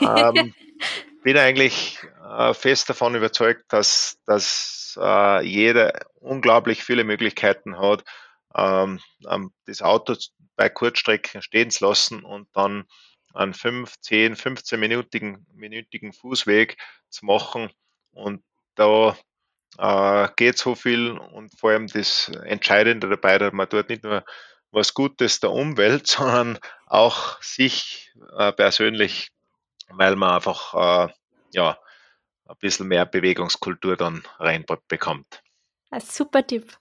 ähm, bin eigentlich äh, fest davon überzeugt, dass, dass äh, jeder unglaublich viele Möglichkeiten hat, ähm, das Auto bei Kurzstrecken stehen zu lassen und dann einen 5, 10, 15 minütigen, minütigen Fußweg zu machen. Und da äh, geht so viel und vor allem das Entscheidende dabei, dass man dort nicht nur was Gutes der Umwelt, sondern auch sich äh, persönlich, weil man einfach äh, ja, ein bisschen mehr Bewegungskultur dann reinbekommt. Ein super Tipp.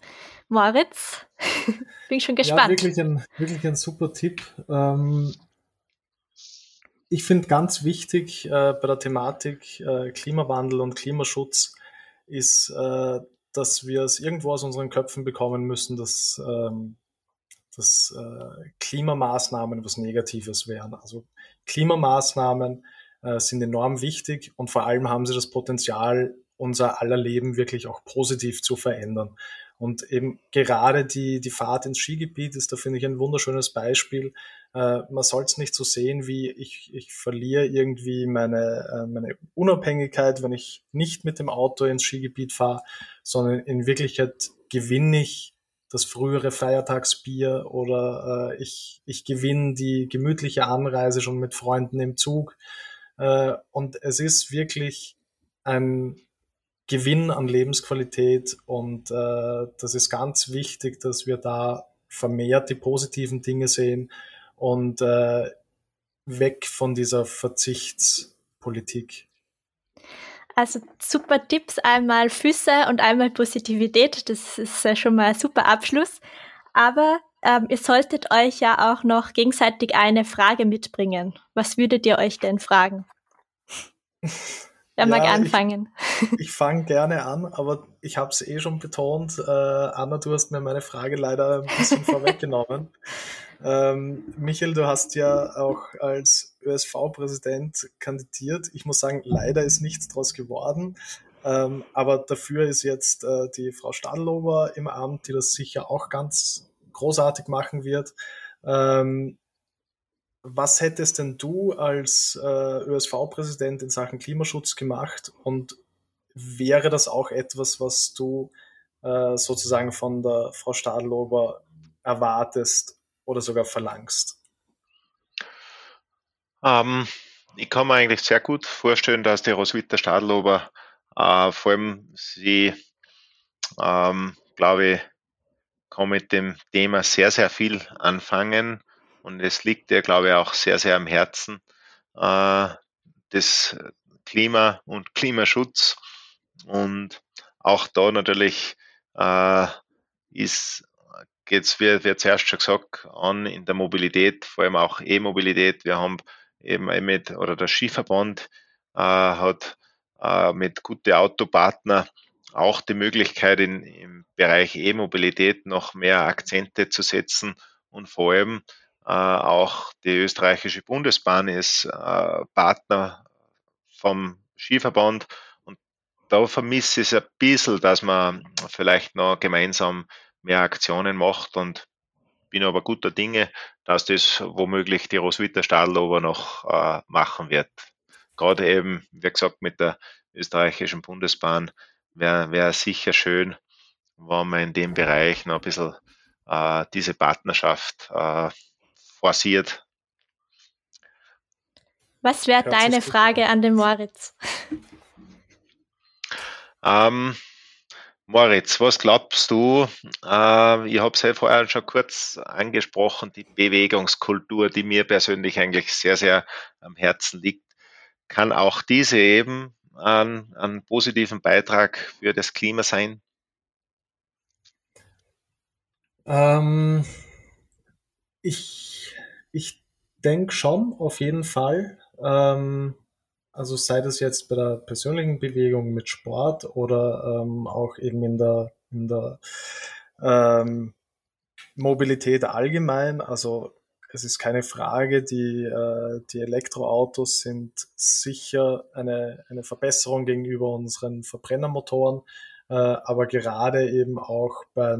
Moritz, bin schon gespannt. Ja, wirklich ein, wirklich ein super Tipp. Ähm, ich finde ganz wichtig äh, bei der Thematik äh, Klimawandel und Klimaschutz ist, äh, dass wir es irgendwo aus unseren Köpfen bekommen müssen, dass, ähm, dass äh, Klimamaßnahmen was Negatives wären. Also Klimamaßnahmen äh, sind enorm wichtig und vor allem haben sie das Potenzial, unser aller Leben wirklich auch positiv zu verändern. Und eben gerade die, die Fahrt ins Skigebiet ist da, finde ich, ein wunderschönes Beispiel. Äh, man soll es nicht so sehen, wie ich, ich verliere irgendwie meine, äh, meine Unabhängigkeit, wenn ich nicht mit dem Auto ins Skigebiet fahre, sondern in Wirklichkeit gewinne ich das frühere Feiertagsbier oder äh, ich, ich gewinne die gemütliche Anreise schon mit Freunden im Zug. Äh, und es ist wirklich ein Gewinn an Lebensqualität und äh, das ist ganz wichtig, dass wir da vermehrt die positiven Dinge sehen und äh, weg von dieser Verzichtspolitik. Also super Tipps, einmal Füße und einmal Positivität. Das ist schon mal ein super Abschluss. Aber ähm, ihr solltet euch ja auch noch gegenseitig eine Frage mitbringen. Was würdet ihr euch denn fragen? Wer ja, mag anfangen? Ich, ich fange gerne an, aber ich habe es eh schon betont. Äh, Anna, du hast mir meine Frage leider ein bisschen vorweggenommen. Ähm, Michael, du hast ja auch als ÖSV-Präsident kandidiert. Ich muss sagen, leider ist nichts draus geworden. Ähm, aber dafür ist jetzt äh, die Frau Stadlober im Amt, die das sicher auch ganz großartig machen wird. Ähm, was hättest denn du als äh, ÖSV-Präsident in Sachen Klimaschutz gemacht und wäre das auch etwas, was du äh, sozusagen von der Frau Stadlober erwartest oder sogar verlangst? Ähm, ich kann mir eigentlich sehr gut vorstellen, dass die Roswitha Stadlober äh, vor allem sie, ähm, glaube ich, kann mit dem Thema sehr, sehr viel anfangen und es liegt dir, glaube ich, auch sehr, sehr am Herzen, äh, das Klima und Klimaschutz. Und auch da natürlich äh, ist geht's wie, wie zuerst schon gesagt, an in der Mobilität, vor allem auch E-Mobilität. Wir haben eben mit, oder der Skiverband äh, hat äh, mit gute Autopartner auch die Möglichkeit, in, im Bereich E-Mobilität noch mehr Akzente zu setzen und vor allem äh, auch die österreichische Bundesbahn ist äh, Partner vom Skiverband und da vermisse ich es ein bisschen, dass man vielleicht noch gemeinsam mehr Aktionen macht und bin aber guter Dinge, dass das womöglich die Roswitha Stadlober noch äh, machen wird. Gerade eben, wie gesagt, mit der österreichischen Bundesbahn wäre wär sicher schön, wenn man in dem Bereich noch ein bisschen äh, diese Partnerschaft äh, forciert. Was wäre deine Frage an den Moritz? Ähm, Moritz, was glaubst du? Äh, ich habe es ja vorher schon kurz angesprochen, die Bewegungskultur, die mir persönlich eigentlich sehr, sehr am Herzen liegt. Kann auch diese eben einen, einen positiven Beitrag für das Klima sein? Ähm, ich ich denke schon, auf jeden Fall. Ähm, also sei das jetzt bei der persönlichen Bewegung mit Sport oder ähm, auch eben in der, in der ähm, Mobilität allgemein. Also es ist keine Frage, die, äh, die Elektroautos sind sicher eine, eine Verbesserung gegenüber unseren Verbrennermotoren, äh, aber gerade eben auch bei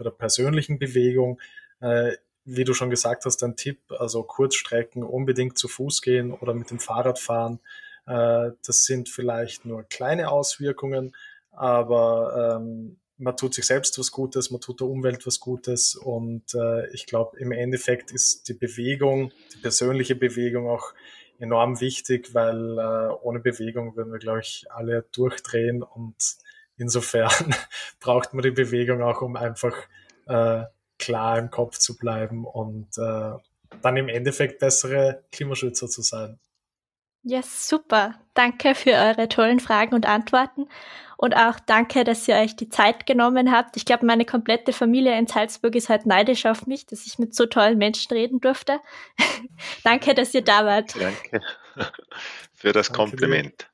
der persönlichen Bewegung, äh, wie du schon gesagt hast, ein Tipp, also Kurzstrecken unbedingt zu Fuß gehen oder mit dem Fahrrad fahren. Das sind vielleicht nur kleine Auswirkungen, aber ähm, man tut sich selbst was Gutes, man tut der Umwelt was Gutes und äh, ich glaube, im Endeffekt ist die Bewegung, die persönliche Bewegung auch enorm wichtig, weil äh, ohne Bewegung würden wir, glaube ich, alle durchdrehen und insofern braucht man die Bewegung auch, um einfach äh, klar im Kopf zu bleiben und äh, dann im Endeffekt bessere Klimaschützer zu sein. Ja, super. Danke für eure tollen Fragen und Antworten. Und auch danke, dass ihr euch die Zeit genommen habt. Ich glaube, meine komplette Familie in Salzburg ist halt neidisch auf mich, dass ich mit so tollen Menschen reden durfte. danke, dass ihr da wart. Danke für das danke Kompliment.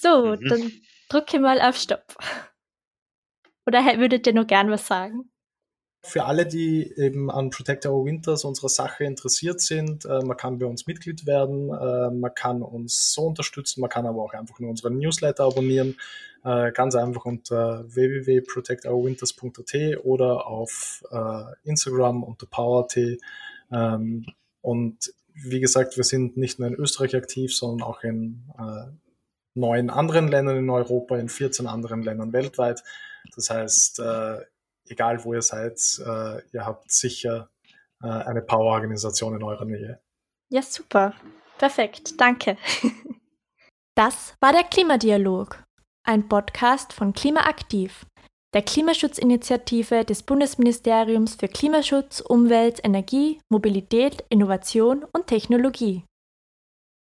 So, mhm. dann drücke mal auf Stopp. Oder würdet ihr noch gern was sagen? Für alle, die eben an Protect Our Winters, unserer Sache interessiert sind, äh, man kann bei uns Mitglied werden, äh, man kann uns so unterstützen, man kann aber auch einfach nur unseren Newsletter abonnieren, äh, ganz einfach unter www.protectourwinters.at oder auf äh, Instagram unter PowerT. Ähm, und wie gesagt, wir sind nicht nur in Österreich aktiv, sondern auch in äh, neun anderen Ländern in Europa, in 14 anderen Ländern weltweit. Das heißt, äh, egal wo ihr seid, äh, ihr habt sicher äh, eine Power-Organisation in eurer Nähe. Ja, super. Perfekt. Danke. Das war der Klimadialog, ein Podcast von Klimaaktiv, der Klimaschutzinitiative des Bundesministeriums für Klimaschutz, Umwelt, Energie, Mobilität, Innovation und Technologie.